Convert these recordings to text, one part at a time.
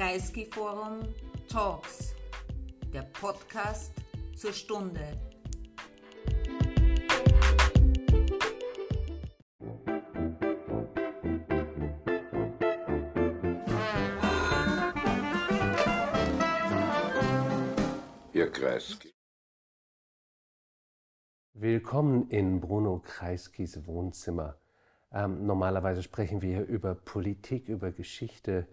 Kreisky Forum Talks, der Podcast zur Stunde. Ihr Kreisky. Willkommen in Bruno Kreiskys Wohnzimmer. Ähm, normalerweise sprechen wir über Politik, über Geschichte,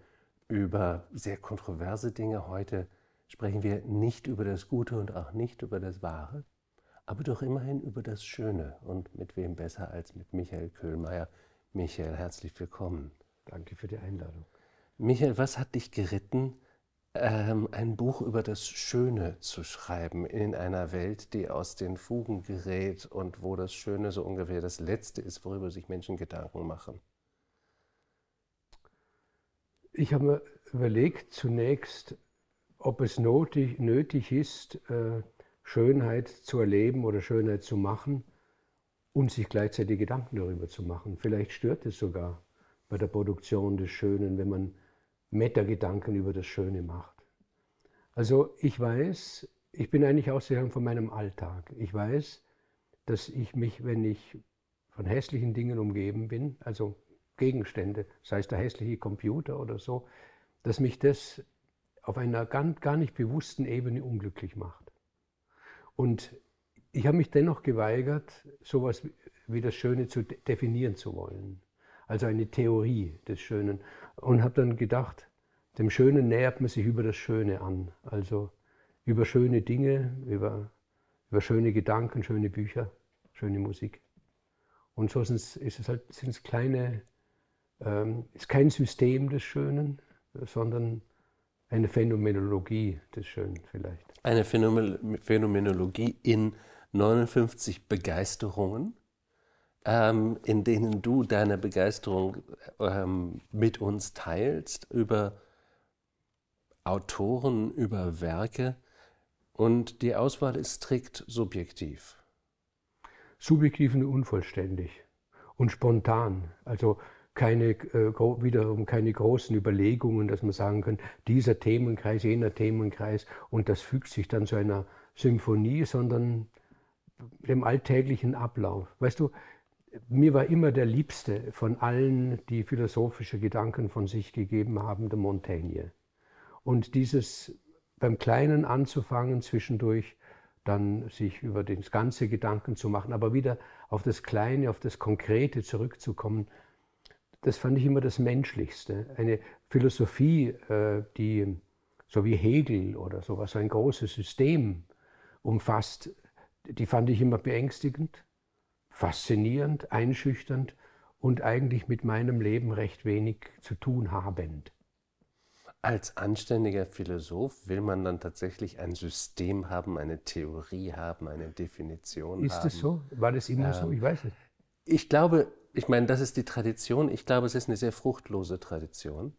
über sehr kontroverse Dinge. Heute sprechen wir nicht über das Gute und auch nicht über das Wahre, aber doch immerhin über das Schöne. Und mit wem besser als mit Michael Köhlmeier. Michael, herzlich willkommen. Danke für die Einladung. Michael, was hat dich geritten, ähm, ein Buch über das Schöne zu schreiben in einer Welt, die aus den Fugen gerät und wo das Schöne so ungefähr das Letzte ist, worüber sich Menschen Gedanken machen? Ich habe mir überlegt zunächst, ob es nötig, nötig ist, äh, Schönheit zu erleben oder Schönheit zu machen und sich gleichzeitig Gedanken darüber zu machen. Vielleicht stört es sogar bei der Produktion des Schönen, wenn man Metagedanken über das Schöne macht. Also ich weiß, ich bin eigentlich ausgegangen von meinem Alltag. Ich weiß, dass ich mich, wenn ich von hässlichen Dingen umgeben bin, also Gegenstände, sei es der hässliche Computer oder so, dass mich das auf einer gar nicht bewussten Ebene unglücklich macht. Und ich habe mich dennoch geweigert, sowas wie das Schöne zu definieren zu wollen. Also eine Theorie des Schönen. Und habe dann gedacht, dem Schönen nähert man sich über das Schöne an. Also über schöne Dinge, über, über schöne Gedanken, schöne Bücher, schöne Musik. Und so sind es halt sind's kleine ähm, ist kein System des Schönen, sondern eine Phänomenologie des Schönen vielleicht. Eine Phänomenologie in 59 Begeisterungen, ähm, in denen du deine Begeisterung ähm, mit uns teilst über Autoren, über Werke. Und die Auswahl ist strikt subjektiv. Subjektiv und unvollständig und spontan. Also keine, äh, wiederum keine großen Überlegungen, dass man sagen kann, dieser Themenkreis, jener Themenkreis und das fügt sich dann zu einer Symphonie, sondern dem alltäglichen Ablauf. Weißt du, mir war immer der Liebste von allen, die philosophische Gedanken von sich gegeben haben, der Montaigne. Und dieses beim Kleinen anzufangen, zwischendurch dann sich über das ganze Gedanken zu machen, aber wieder auf das Kleine, auf das Konkrete zurückzukommen, das fand ich immer das Menschlichste. Eine Philosophie, äh, die so wie Hegel oder sowas, ein großes System umfasst, die fand ich immer beängstigend, faszinierend, einschüchternd und eigentlich mit meinem Leben recht wenig zu tun habend. Als anständiger Philosoph will man dann tatsächlich ein System haben, eine Theorie haben, eine Definition Ist haben. Ist es so? War das immer ähm, so? Ich weiß es. Ich glaube, ich meine, das ist die Tradition. Ich glaube, es ist eine sehr fruchtlose Tradition.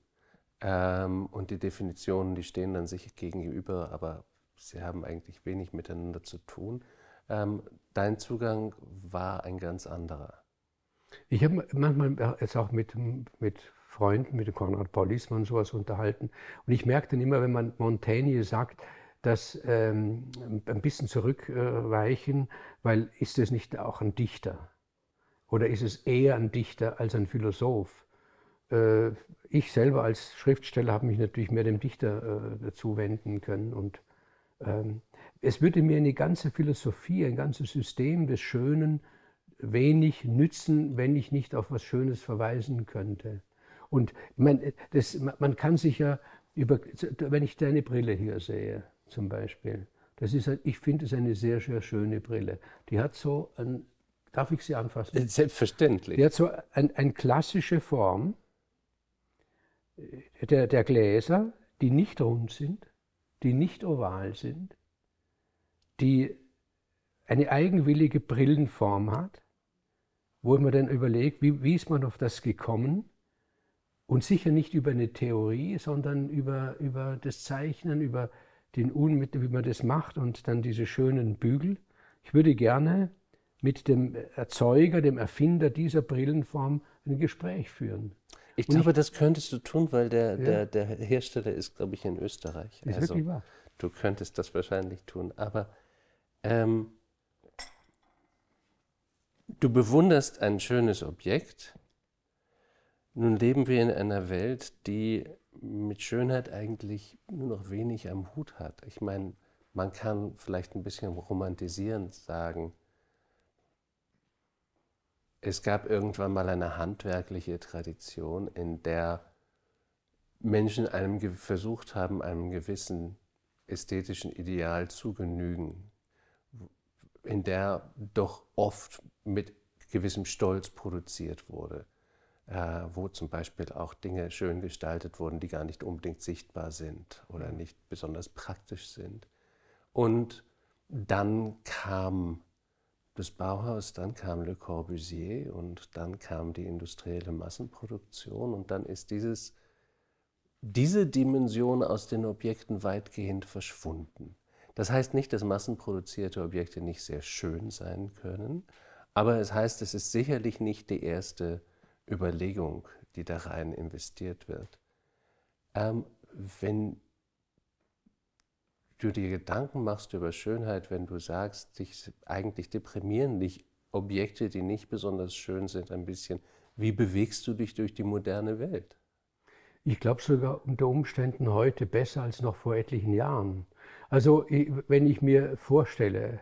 Ähm, und die Definitionen, die stehen dann sich gegenüber, aber sie haben eigentlich wenig miteinander zu tun. Ähm, dein Zugang war ein ganz anderer. Ich habe manchmal jetzt auch mit, mit Freunden, mit Konrad Paulismann sowas unterhalten. Und ich merke dann immer, wenn man Montaigne sagt, dass ähm, ein bisschen zurückweichen, weil ist es nicht auch ein Dichter? Oder ist es eher ein Dichter als ein Philosoph? Äh, ich selber als Schriftsteller habe mich natürlich mehr dem Dichter äh, dazu wenden können. Und ähm, es würde mir eine ganze Philosophie, ein ganzes System des Schönen wenig nützen, wenn ich nicht auf was Schönes verweisen könnte. Und man, das, man kann sich ja über, wenn ich deine Brille hier sehe, zum Beispiel, das ist, ich finde es eine sehr, sehr schöne Brille. Die hat so ein Darf ich Sie anfassen? Äh, selbstverständlich. Die hat so eine ein klassische Form äh, der, der Gläser, die nicht rund sind, die nicht oval sind, die eine eigenwillige Brillenform hat, wo man dann überlegt, wie, wie ist man auf das gekommen? Und sicher nicht über eine Theorie, sondern über, über das Zeichnen, über den Unmittel, wie man das macht und dann diese schönen Bügel. Ich würde gerne mit dem Erzeuger, dem Erfinder dieser Brillenform ein Gespräch führen. Ich glaube, das könntest du tun, weil der, der, der Hersteller ist, glaube ich, in Österreich. Ist also, wirklich wahr. du könntest das wahrscheinlich tun. Aber ähm, du bewunderst ein schönes Objekt. Nun leben wir in einer Welt, die mit Schönheit eigentlich nur noch wenig am Hut hat. Ich meine, man kann vielleicht ein bisschen romantisierend sagen, es gab irgendwann mal eine handwerkliche Tradition, in der Menschen einem versucht haben, einem gewissen ästhetischen Ideal zu genügen, in der doch oft mit gewissem Stolz produziert wurde, äh, wo zum Beispiel auch Dinge schön gestaltet wurden, die gar nicht unbedingt sichtbar sind oder nicht besonders praktisch sind. Und dann kam das Bauhaus, dann kam Le Corbusier und dann kam die industrielle Massenproduktion und dann ist dieses, diese Dimension aus den Objekten weitgehend verschwunden. Das heißt nicht, dass massenproduzierte Objekte nicht sehr schön sein können, aber es heißt, es ist sicherlich nicht die erste Überlegung, die da rein investiert wird. Ähm, wenn du dir Gedanken machst über Schönheit, wenn du sagst, dich eigentlich deprimieren dich Objekte, die nicht besonders schön sind, ein bisschen. Wie bewegst du dich durch die moderne Welt? Ich glaube sogar unter Umständen heute besser als noch vor etlichen Jahren. Also wenn ich mir vorstelle,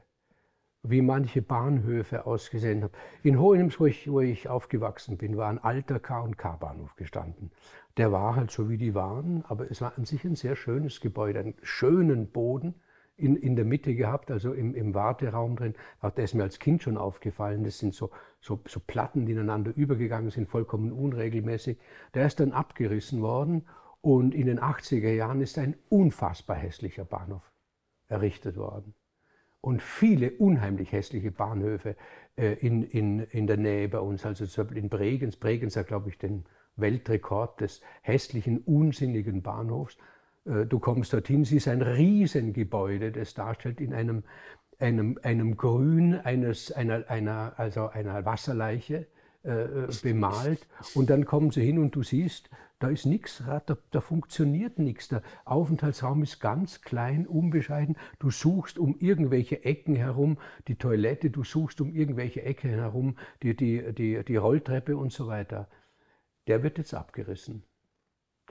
wie manche Bahnhöfe ausgesehen haben. In Hohenems, wo ich, wo ich aufgewachsen bin, war ein alter K&K-Bahnhof gestanden. Der war halt so, wie die waren, aber es war an sich ein sehr schönes Gebäude, einen schönen Boden in, in der Mitte gehabt, also im, im Warteraum drin. Das ist mir als Kind schon aufgefallen. Das sind so, so, so Platten, die ineinander übergegangen sind, vollkommen unregelmäßig. Der ist dann abgerissen worden und in den 80er Jahren ist ein unfassbar hässlicher Bahnhof errichtet worden und viele unheimlich hässliche Bahnhöfe äh, in, in, in der Nähe bei uns. Also zum Beispiel in Bregenz. Bregenz hat, glaube ich, den Weltrekord des hässlichen, unsinnigen Bahnhofs. Äh, du kommst dorthin, es ist ein Riesengebäude, das darstellt in einem, einem, einem Grün eines, einer, einer, also einer Wasserleiche äh, äh bemalt. Und dann kommen sie hin und du siehst, da ist nichts, da, da funktioniert nichts. Der Aufenthaltsraum ist ganz klein, unbescheiden. Du suchst um irgendwelche Ecken herum die Toilette, du suchst um irgendwelche Ecken herum die, die, die, die Rolltreppe und so weiter. Der wird jetzt abgerissen,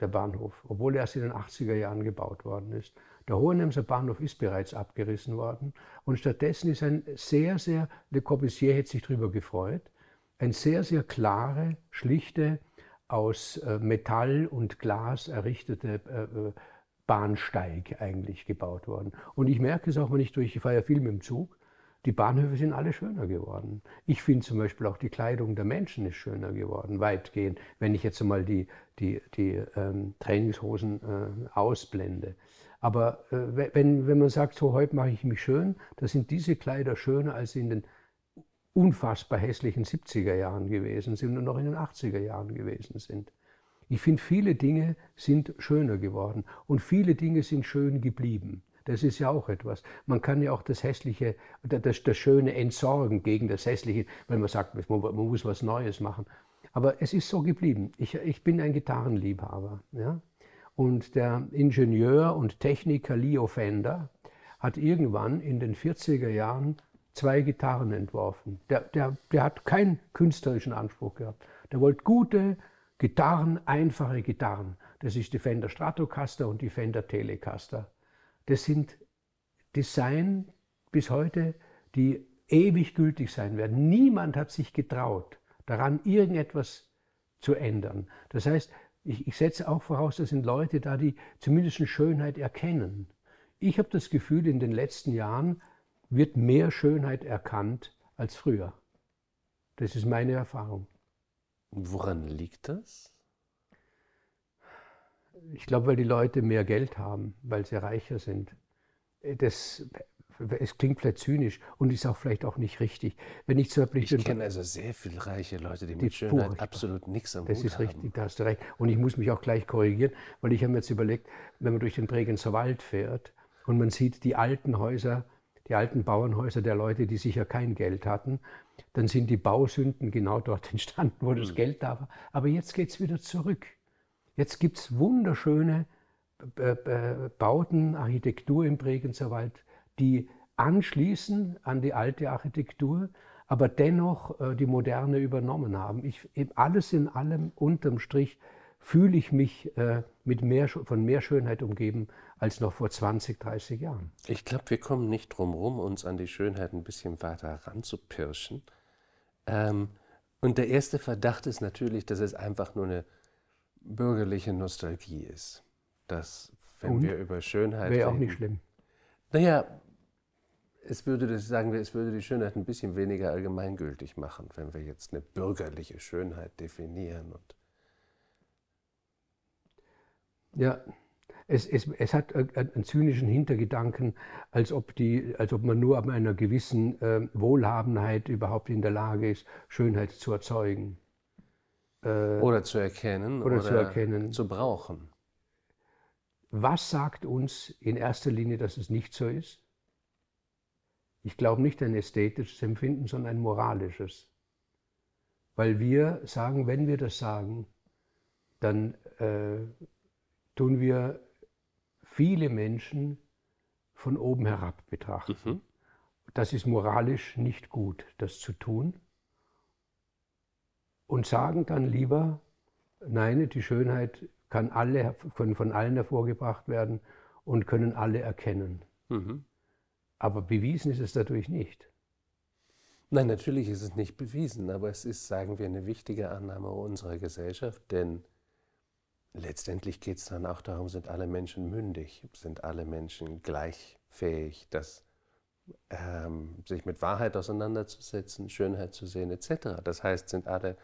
der Bahnhof, obwohl er erst in den 80er Jahren gebaut worden ist. Der Hohenemser Bahnhof ist bereits abgerissen worden und stattdessen ist ein sehr, sehr, Le Corbusier hätte sich darüber gefreut, ein sehr, sehr klare, schlichte, aus äh, Metall und Glas errichtete äh, äh, Bahnsteig eigentlich gebaut worden. Und ich merke es auch, wenn ich durch, ich fahre ja viel mit dem Zug, die Bahnhöfe sind alle schöner geworden. Ich finde zum Beispiel auch die Kleidung der Menschen ist schöner geworden, weitgehend, wenn ich jetzt einmal die, die, die ähm, Trainingshosen äh, ausblende. Aber äh, wenn, wenn man sagt, so heute mache ich mich schön, da sind diese Kleider schöner als in den unfassbar hässlichen 70er Jahren gewesen sind und noch in den 80er Jahren gewesen sind. Ich finde, viele Dinge sind schöner geworden und viele Dinge sind schön geblieben. Das ist ja auch etwas. Man kann ja auch das Hässliche, das, das Schöne entsorgen gegen das Hässliche, wenn man sagt, man, muss was Neues machen. Aber es ist so geblieben. Ich, ich bin ein Gitarrenliebhaber. Ja? Und der Ingenieur und Techniker Leo Fender hat irgendwann in den 40er Jahren zwei Gitarren entworfen. Der, der, der hat keinen künstlerischen Anspruch gehabt. Der wollte gute Gitarren, einfache Gitarren. Das ist die Fender Stratocaster und die Fender Telecaster. Das sind Design bis heute, die ewig gültig sein werden. Niemand hat sich getraut, daran irgendetwas zu ändern. Das heißt, ich, ich setze auch voraus, das sind Leute da, die zumindest Schönheit erkennen. Ich habe das Gefühl, in den letzten Jahren wird mehr Schönheit erkannt als früher. Das ist meine Erfahrung. Woran liegt das? Ich glaube, weil die Leute mehr Geld haben, weil sie reicher sind. Das, es klingt vielleicht zynisch und ist auch vielleicht auch nicht richtig. Wenn ich ich kenne also sehr viele reiche Leute, die, die mit Schönheit furchtbar. absolut nichts am Das Hut ist richtig, da hast du recht. Und ich muss mich auch gleich korrigieren, weil ich habe mir jetzt überlegt, wenn man durch den Bregenzer Wald fährt und man sieht die alten Häuser die alten Bauernhäuser der Leute, die sicher kein Geld hatten. dann sind die Bausünden genau dort entstanden, wo das Mhm. Geld da war. Aber jetzt geht es wieder zurück. Jetzt gibt es wunderschöne äh, Bauten, Architektur im Bregenzerwald, die anschließen an die alte Architektur, aber dennoch äh, die moderne übernommen haben. Ich, alles in allem, unterm Strich, fühle ich mich äh, mit mehr, von mehr Schönheit umgeben als noch vor 20, 30 Jahren. Ich glaube, wir kommen nicht drum rum, uns an die Schönheit ein bisschen weiter ranzupirschen. Ähm, und der erste Verdacht ist natürlich, dass es einfach nur eine bürgerliche Nostalgie ist. Dass, wenn Und? wir über Schönheit Wäre auch nicht schlimm. Naja, es würde, das sagen wir, es würde die Schönheit ein bisschen weniger allgemeingültig machen, wenn wir jetzt eine bürgerliche Schönheit definieren. Und Ja, es, es, es hat einen zynischen Hintergedanken, als ob, die, als ob man nur ab einer gewissen äh, Wohlhabenheit überhaupt in der Lage ist, Schönheit zu erzeugen. Äh, oder zu erkennen Oder zu erkennen. zu brauchen. was sagt uns in erster Linie, dass es nicht so ist? Ich glaube nicht ein ästhetisches Empfinden, sondern ein moralisches. Weil wir sagen, wenn wir das sagen, dann äh, tun wir viele Menschen von oben herab betrachten. Mhm. Das ist moralisch nicht gut, das zu tun. Und sagen dann lieber, nein, die Schönheit kann, alle, kann von allen hervorgebracht werden und können alle erkennen. Mhm. Aber bewiesen ist es dadurch nicht. Nein, natürlich ist es nicht bewiesen, aber es ist, sagen wir, eine wichtige Annahme unserer Gesellschaft, denn letztendlich geht es dann auch darum, sind alle Menschen mündig, sind alle Menschen gleichfähig, das, ähm, sich mit Wahrheit auseinanderzusetzen, Schönheit zu sehen, etc. Das heißt, sind alle,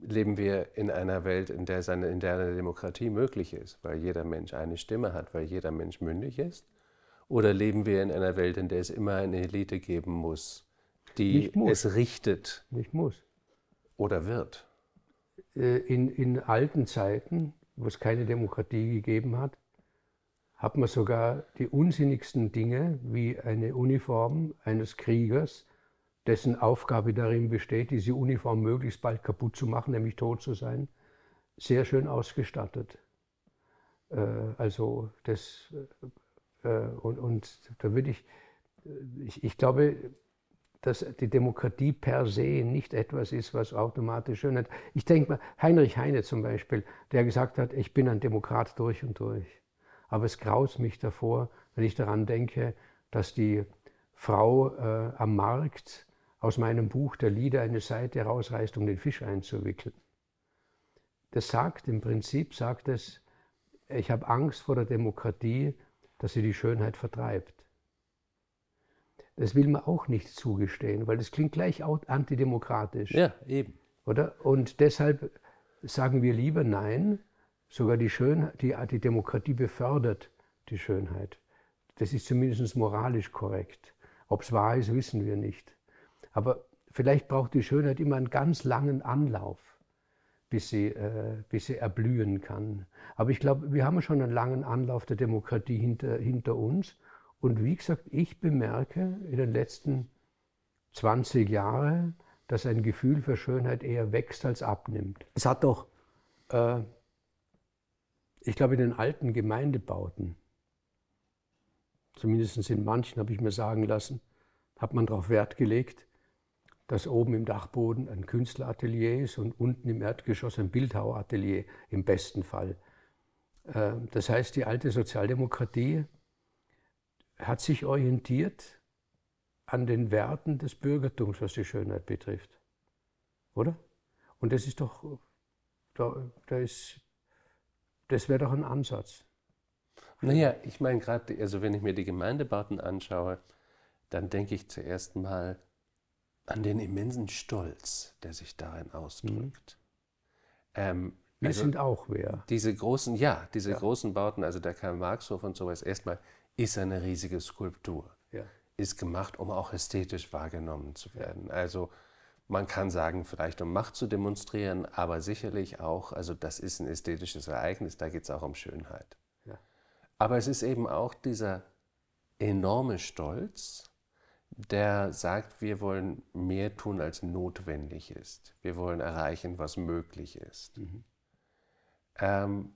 leben wir in einer Welt, in der, seine, in der eine Demokratie möglich ist, weil jeder Mensch eine Stimme hat, weil jeder Mensch mündig ist? Oder leben wir in einer Welt, in der es immer eine Elite geben muss, die es richtet Nicht muss. oder wird? Äh, In, in alten Zeiten, wo es keine Demokratie gegeben hat, hat man sogar die unsinnigsten Dinge wie eine Uniform eines Kriegers, dessen Aufgabe darin besteht, diese Uniform möglichst bald kaputt zu machen, nämlich tot zu sein, sehr schön ausgestattet. Äh, Also das äh, und, und da würde ich, ich, ich glaube, dass die Demokratie per se nicht etwas ist, was automatisch Schönheit. Ich denke mal, Heinrich Heine zum Beispiel, der gesagt hat, ich bin ein Demokrat durch und durch. Aber es graut mich davor, wenn ich daran denke, dass die Frau äh, am Markt aus meinem Buch der Lieder eine Seite herausreißt, um den Fisch einzuwickeln. Das sagt im Prinzip, sagt es, ich habe Angst vor der Demokratie, dass sie die Schönheit vertreibt. Das will man auch nicht zugestehen, weil das klingt gleich antidemokratisch. Ja, eben. Oder? Und deshalb sagen wir lieber Nein, sogar die, Schönheit, die, die Demokratie befördert die Schönheit. Das ist zumindest moralisch korrekt. Ob es wahr ist, wissen wir nicht. Aber vielleicht braucht die Schönheit immer einen ganz langen Anlauf, bis sie, äh, bis sie erblühen kann. Aber ich glaube, wir haben schon einen langen Anlauf der Demokratie hinter, hinter uns. Und wie gesagt, ich bemerke in den letzten 20 Jahren, dass ein Gefühl für Schönheit eher wächst als abnimmt. Es hat doch, äh, ich glaube, in den alten Gemeindebauten, zumindest in manchen habe ich mir sagen lassen, hat man darauf Wert gelegt, dass oben im Dachboden ein Künstleratelier ist und unten im Erdgeschoss ein Bildhaueratelier im besten Fall. Äh, Das heißt, die alte Sozialdemokratie hat sich orientiert an den Werten des Bürgertums, was die Schönheit betrifft. Oder? Und das ist doch, da, da ist, das wäre doch ein Ansatz. Naja, ich meine gerade, also wenn ich mir die Gemeindebauten anschaue, dann denke ich zuerst mal an den immensen Stolz, der sich darin ausdrückt. Ähm, Wir also sind auch wer. diese großen, ja, diese großen Bauten, also der Karl-Marx-Hof und sowas, erstmal ist eine riesige Skulptur. Ja. Ist gemacht, um auch ästhetisch wahrgenommen zu werden. Also man kann sagen, vielleicht um Macht zu demonstrieren, aber sicherlich auch, also das ist ein ästhetisches Ereignis, da geht es auch um Schönheit. Ja. Aber es ist eben auch dieser enorme Stolz, der sagt, wir wollen mehr tun, als notwendig ist. Wir wollen erreichen, was möglich ist. Mhm. Ähm,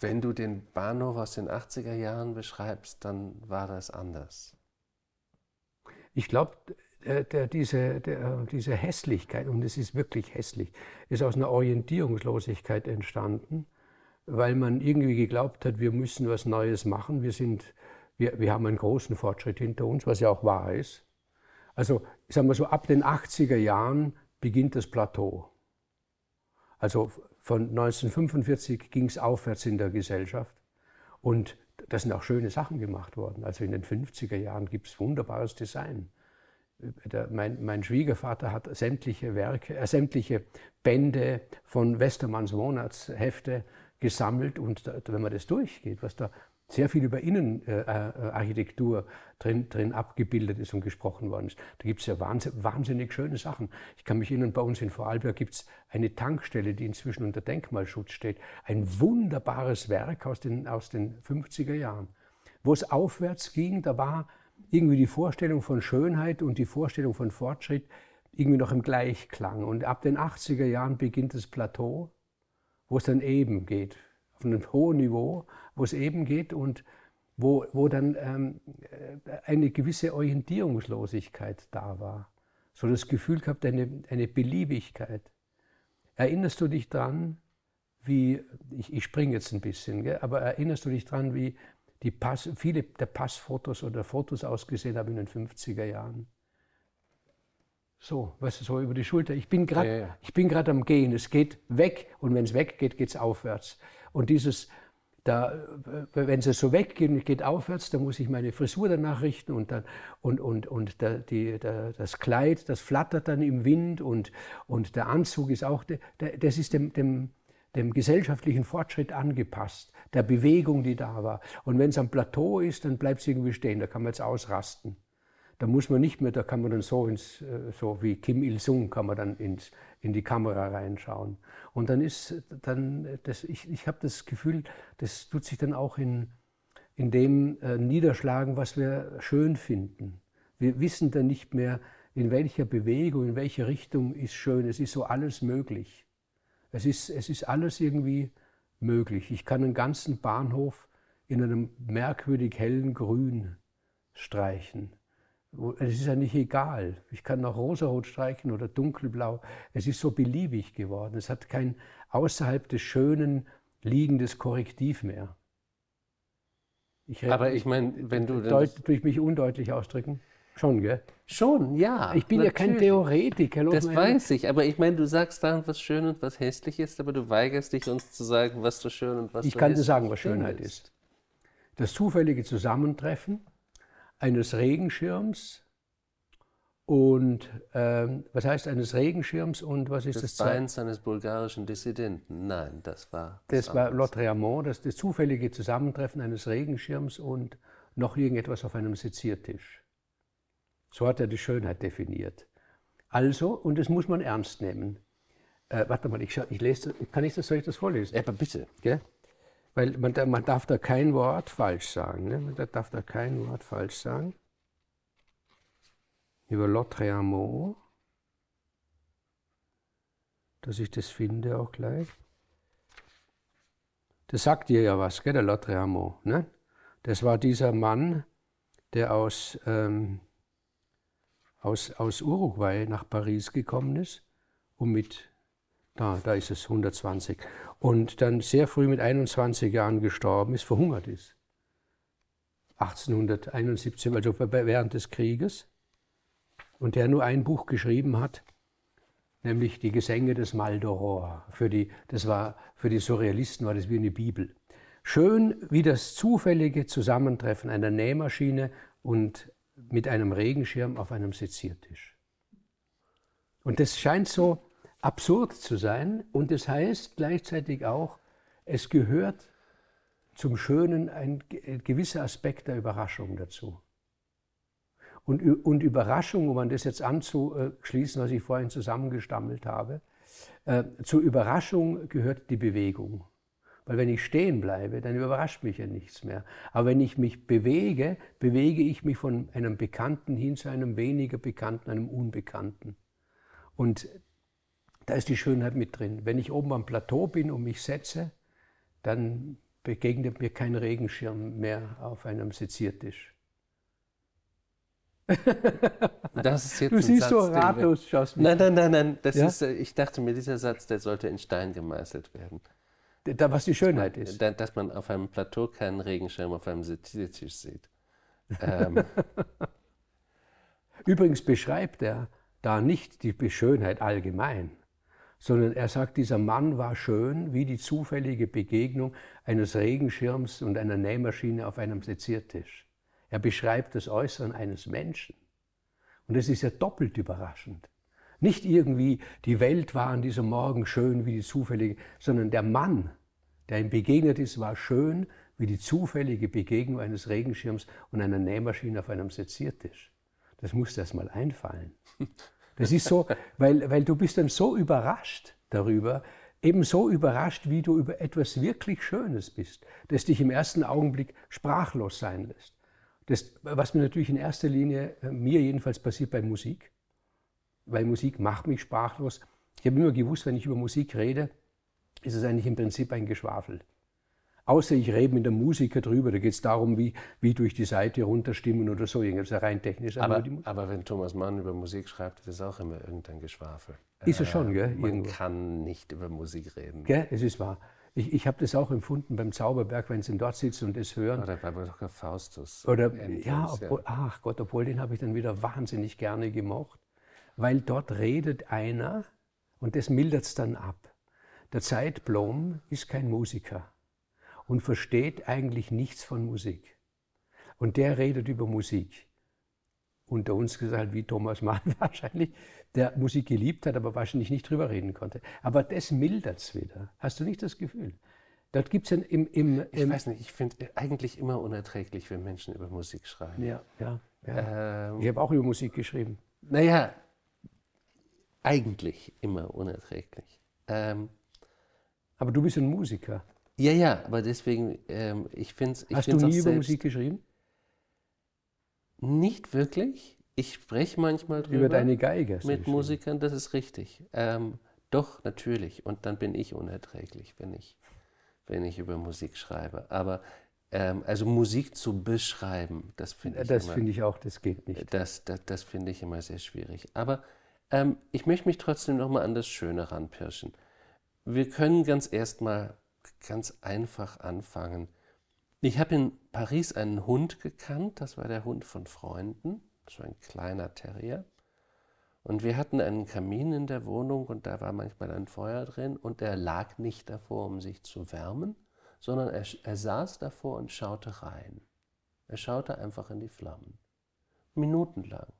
wenn du den Bahnhof aus den 80er Jahren beschreibst, dann war das anders. Ich glaube, diese, der, diese Hässlichkeit, und es ist wirklich hässlich, ist aus einer Orientierungslosigkeit entstanden, weil man irgendwie geglaubt hat, wir müssen was Neues machen. Wir, sind, wir, wir haben einen großen Fortschritt hinter uns, was ja auch wahr ist. Also, sagen wir so, ab den 80er Jahren beginnt das Plateau. Also von 1945 ging es aufwärts in der Gesellschaft. Und da sind auch schöne Sachen gemacht worden. Also in den 50er Jahren gibt es wunderbares Design. Der, mein, mein, Schwiegervater hat sämtliche Werke, äh, sämtliche Bände von Westermanns Monatshefte gesammelt und da, wenn man das durchgeht, was da sehr viel über Innenarchitektur drin, drin abgebildet ist und gesprochen worden ist. Da gibt es ja wahnsinnig, wahnsinnig, schöne Sachen. Ich kann mich erinnern, bei uns in Vorarlberg gibt es eine Tankstelle, die inzwischen unter Denkmalschutz steht. Ein wunderbares Werk aus den, aus den 50er Jahren. Wo es aufwärts ging, da war irgendwie die Vorstellung von Schönheit und die Vorstellung von Fortschritt irgendwie noch im Gleichklang. Und ab den 80er Jahren beginnt das Plateau, wo es dann eben geht, auf einem hohen Niveau, wo es eben geht und wo, wo dann ähm, eine gewisse Orientierungslosigkeit da war. So das Gefühl gehabt, eine, eine Beliebigkeit. Erinnerst du dich dran, wie, ich, ich springe jetzt ein bisschen, gell, aber erinnerst du dich dran, wie die Pass, viele der Passfotos oder Fotos ausgesehen haben in den 50er Jahren? So, weißt du, so über die Schulter. Ich bin gerade ja, ja. am Gehen. Es geht weg und wenn es weggeht, geht es aufwärts. Und dieses, da, wenn es so weggeht und geht aufwärts, dann muss ich meine Frisur danach richten und, dann, und, und, und der, die, der, das Kleid, das flattert dann im Wind und, und der Anzug ist auch, das ist dem, dem, dem gesellschaftlichen Fortschritt angepasst, der Bewegung, die da war. Und wenn es am Plateau ist, dann bleibt es irgendwie stehen, da kann man jetzt ausrasten. Da muss man nicht mehr, da kann man dann so, ins, äh, so wie Kim Il-sung, kann man dann ins, in die Kamera reinschauen. Und dann ist dann, das, ich, ich habe das Gefühl, das tut sich dann auch in, in dem äh, niederschlagen, was wir schön finden. Wir wissen dann nicht mehr, in welcher Bewegung, in welche Richtung ist schön. Es ist so alles möglich. Es ist, es ist alles irgendwie möglich. Ich kann einen ganzen Bahnhof in einem merkwürdig hellen Grün streichen. Es ist ja nicht egal. Ich kann auch rosarot streichen oder dunkelblau. Es ist so beliebig geworden. Es hat kein außerhalb des Schönen liegendes Korrektiv mehr. Ich Aber ich meine, wenn du... Deut, durch mich undeutlich ausdrücken? Schon, gell? Schon, ja. Ich bin natürlich. ja kein Theoretiker. Das weiß ich, aber ich meine, du sagst dann, was schön und was hässlich ist, aber du weigerst dich, uns zu sagen, was so schön und was Ich kann dir sagen, was Schönheit ist. ist. Das zufällige Zusammentreffen eines Regenschirms und ähm, was heißt eines Regenschirms und was ist das? Das Beins eines bulgarischen Dissidenten. Nein, das war. Das, das war Lautréamont, das, das zufällige Zusammentreffen eines Regenschirms und noch irgendetwas auf einem Seziertisch. So hat er die Schönheit definiert. Also, und das muss man ernst nehmen. Äh, warte mal, ich, ich lese, kann ich das, soll ich das vorlesen? Ja, aber bitte. Gell? Weil man, man darf da kein Wort falsch sagen. Ne? Man darf da kein Wort falsch sagen. Über Lotreamo, dass ich das finde auch gleich. Das sagt dir ja was, gell, der Lotreamo. Ne? Das war dieser Mann, der aus, ähm, aus, aus Uruguay nach Paris gekommen ist, um mit da, da ist es 120. Und dann sehr früh mit 21 Jahren gestorben ist, verhungert ist. 1871, also während des Krieges. Und der nur ein Buch geschrieben hat, nämlich die Gesänge des Maldoror. Für die, das war, für die Surrealisten war das wie eine Bibel. Schön wie das zufällige Zusammentreffen einer Nähmaschine und mit einem Regenschirm auf einem Seziertisch. Und das scheint so absurd zu sein und das heißt gleichzeitig auch, es gehört zum Schönen ein gewisser Aspekt der Überraschung dazu. Und, und Überraschung, um an das jetzt anzuschließen, was ich vorhin zusammengestammelt habe, äh, zur Überraschung gehört die Bewegung. Weil wenn ich stehen bleibe, dann überrascht mich ja nichts mehr. Aber wenn ich mich bewege, bewege ich mich von einem Bekannten hin zu einem weniger Bekannten, einem Unbekannten. Und da ist die Schönheit mit drin. Wenn ich oben am Plateau bin und mich setze, dann begegnet mir kein Regenschirm mehr auf einem Seziertisch. Das ist jetzt du siehst Satz, so ratlos, schaust mich. Nein, nein, nein, nein. Das Ja? ist, äh, ich dachte mir, dieser Satz, der sollte in Stein gemeißelt werden. Da, was die Schönheit ist. Da- Dass man auf einem Plateau keinen Regenschirm auf einem Seziertisch sieht. Ähm, Übrigens beschreibt er da nicht die Schönheit allgemein, sondern er sagt, dieser Mann war schön wie die zufällige Begegnung eines Regenschirms und einer Nähmaschine auf einem Seziertisch. Er beschreibt das Äußeren eines Menschen. Und das ist ja doppelt überraschend. Nicht irgendwie, die Welt war an diesem Morgen schön wie die zufällige, sondern der Mann, der ihm begegnet ist, war schön wie die zufällige Begegnung eines Regenschirms und einer Nähmaschine auf einem Seziertisch. Das muss erst mal einfallen. Das ist so, weil, weil du bist dann so überrascht darüber, eben so überrascht, wie du über etwas wirklich Schönes bist, das dich im ersten Augenblick sprachlos sein lässt. Das, was mir natürlich in erster Linie, äh, mir jedenfalls passiert bei Musik, weil Musik macht mich sprachlos. Ich habe immer gewusst, wenn ich über Musik rede, ist es eigentlich im Prinzip ein Geschwafel. Außer ich rede mit einem Musiker drüber, da geht es darum, wie, wie durch die Seite runterstimmen oder so, irgendwas ja rein technisch. aber, aber wenn Thomas Mann über Musik schreibt, ist es auch immer irgendein Geschwafel. Ist es schon, gell, Man irgendwo. kann nicht über Musik reden. Gell, es ist wahr. Ich, ich habe das auch empfunden beim Zauberberg, wenn sie dort sitzen und es hören. Oder bei Dr. Faustus. Oder Endlos, ja, obwohl, ach Gott, obwohl den habe ich dann wieder wahnsinnig gerne gemocht, weil dort redet einer und das mildert es dann ab. Der Zeitblom ist kein Musiker und versteht eigentlich nichts von Musik. Und der redet über Musik. Unter uns gesagt, wie Thomas Mann wahrscheinlich, der Musik geliebt hat, aber wahrscheinlich nicht drüber reden konnte. Aber das mildert es wieder. Hast du nicht das Gefühl? Dort gibt es im, im, Ich im weiß nicht, ich finde eigentlich immer unerträglich, wenn Menschen über Musik schreiben. ja, ja, ja. Ähm, Ich habe auch über Musik geschrieben. Naja, eigentlich immer unerträglich. Ähm, Aber du bist ein Musiker. Ja, ja, aber deswegen, ähm, ich finde es. Hast du nie über Musik geschrieben? Nicht wirklich. Ich spreche manchmal drüber Über deine Geige? mit. Musikern, das ist richtig. Ähm, doch, natürlich. Und dann bin ich unerträglich, wenn ich, wenn ich über Musik schreibe. Aber ähm, also Musik zu beschreiben, das finde ich Das finde ich auch, das geht nicht. das, das, das finde ich immer sehr schwierig. Aber ähm, ich möchte mich trotzdem nochmal an das Schöne ranpirschen. Wir können ganz erstmal ganz einfach anfangen. Ich habe in Paris einen Hund gekannt, das war der Hund von Freunden, so ein kleiner Terrier. Und wir hatten einen Kamin in der Wohnung und da war manchmal ein Feuer drin und er lag nicht davor, um sich zu wärmen, sondern er, er saß davor und schaute rein. Er schaute einfach in die Flammen. Minutenlang.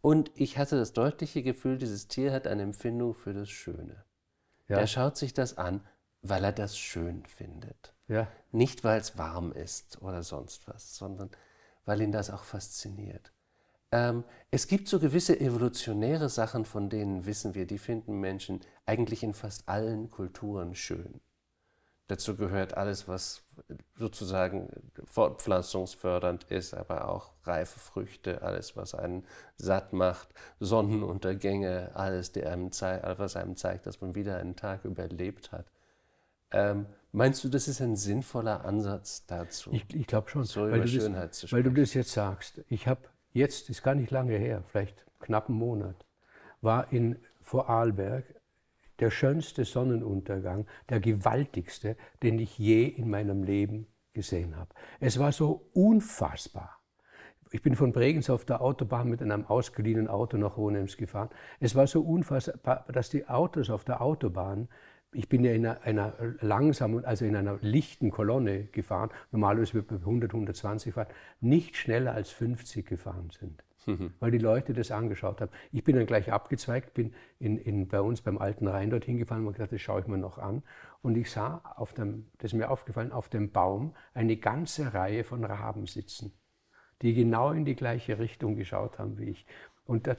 Und ich hatte das deutliche Gefühl, dieses Tier hat eine Empfindung für das Schöne. Ja. Er schaut sich das an, weil er das schön findet. Ja. Nicht, weil es warm ist oder sonst was, sondern weil ihn das auch fasziniert. Ähm, es gibt so gewisse evolutionäre Sachen, von denen wissen wir, die finden Menschen eigentlich in fast allen Kulturen schön. Dazu gehört alles, was sozusagen fortpflanzungsfördernd ist, aber auch reife Früchte, alles, was einen satt macht, Sonnenuntergänge, alles, einem was einem zeigt, dass man wieder einen Tag überlebt hat. Ähm, meinst du, das ist ein sinnvoller Ansatz dazu? Ich, ich glaube schon. So über weil, du Schönheit das, zu weil du das jetzt sagst. Ich habe jetzt, ist gar nicht lange her, vielleicht knapp einen Monat, war in vor Arlberg der schönste Sonnenuntergang, der gewaltigste, den ich je in meinem Leben gesehen habe. Es war so unfassbar. Ich bin von Bregenz auf der Autobahn mit einem ausgeliehenen Auto nach Hohenems gefahren. Es war so unfassbar, dass die Autos auf der Autobahn, ich bin ja in einer, einer langsamen, also in einer lichten Kolonne gefahren, normalerweise wird man 100, 120 fahren, nicht schneller als 50 gefahren sind weil die Leute das angeschaut haben. Ich bin dann gleich abgezweigt, bin in, in, bei uns beim Alten Rhein dorthin gefahren und gedacht, das schaue ich mir noch an. Und ich sah, auf dem, das ist mir aufgefallen, auf dem Baum eine ganze Reihe von Raben sitzen, die genau in die gleiche Richtung geschaut haben wie ich. Und da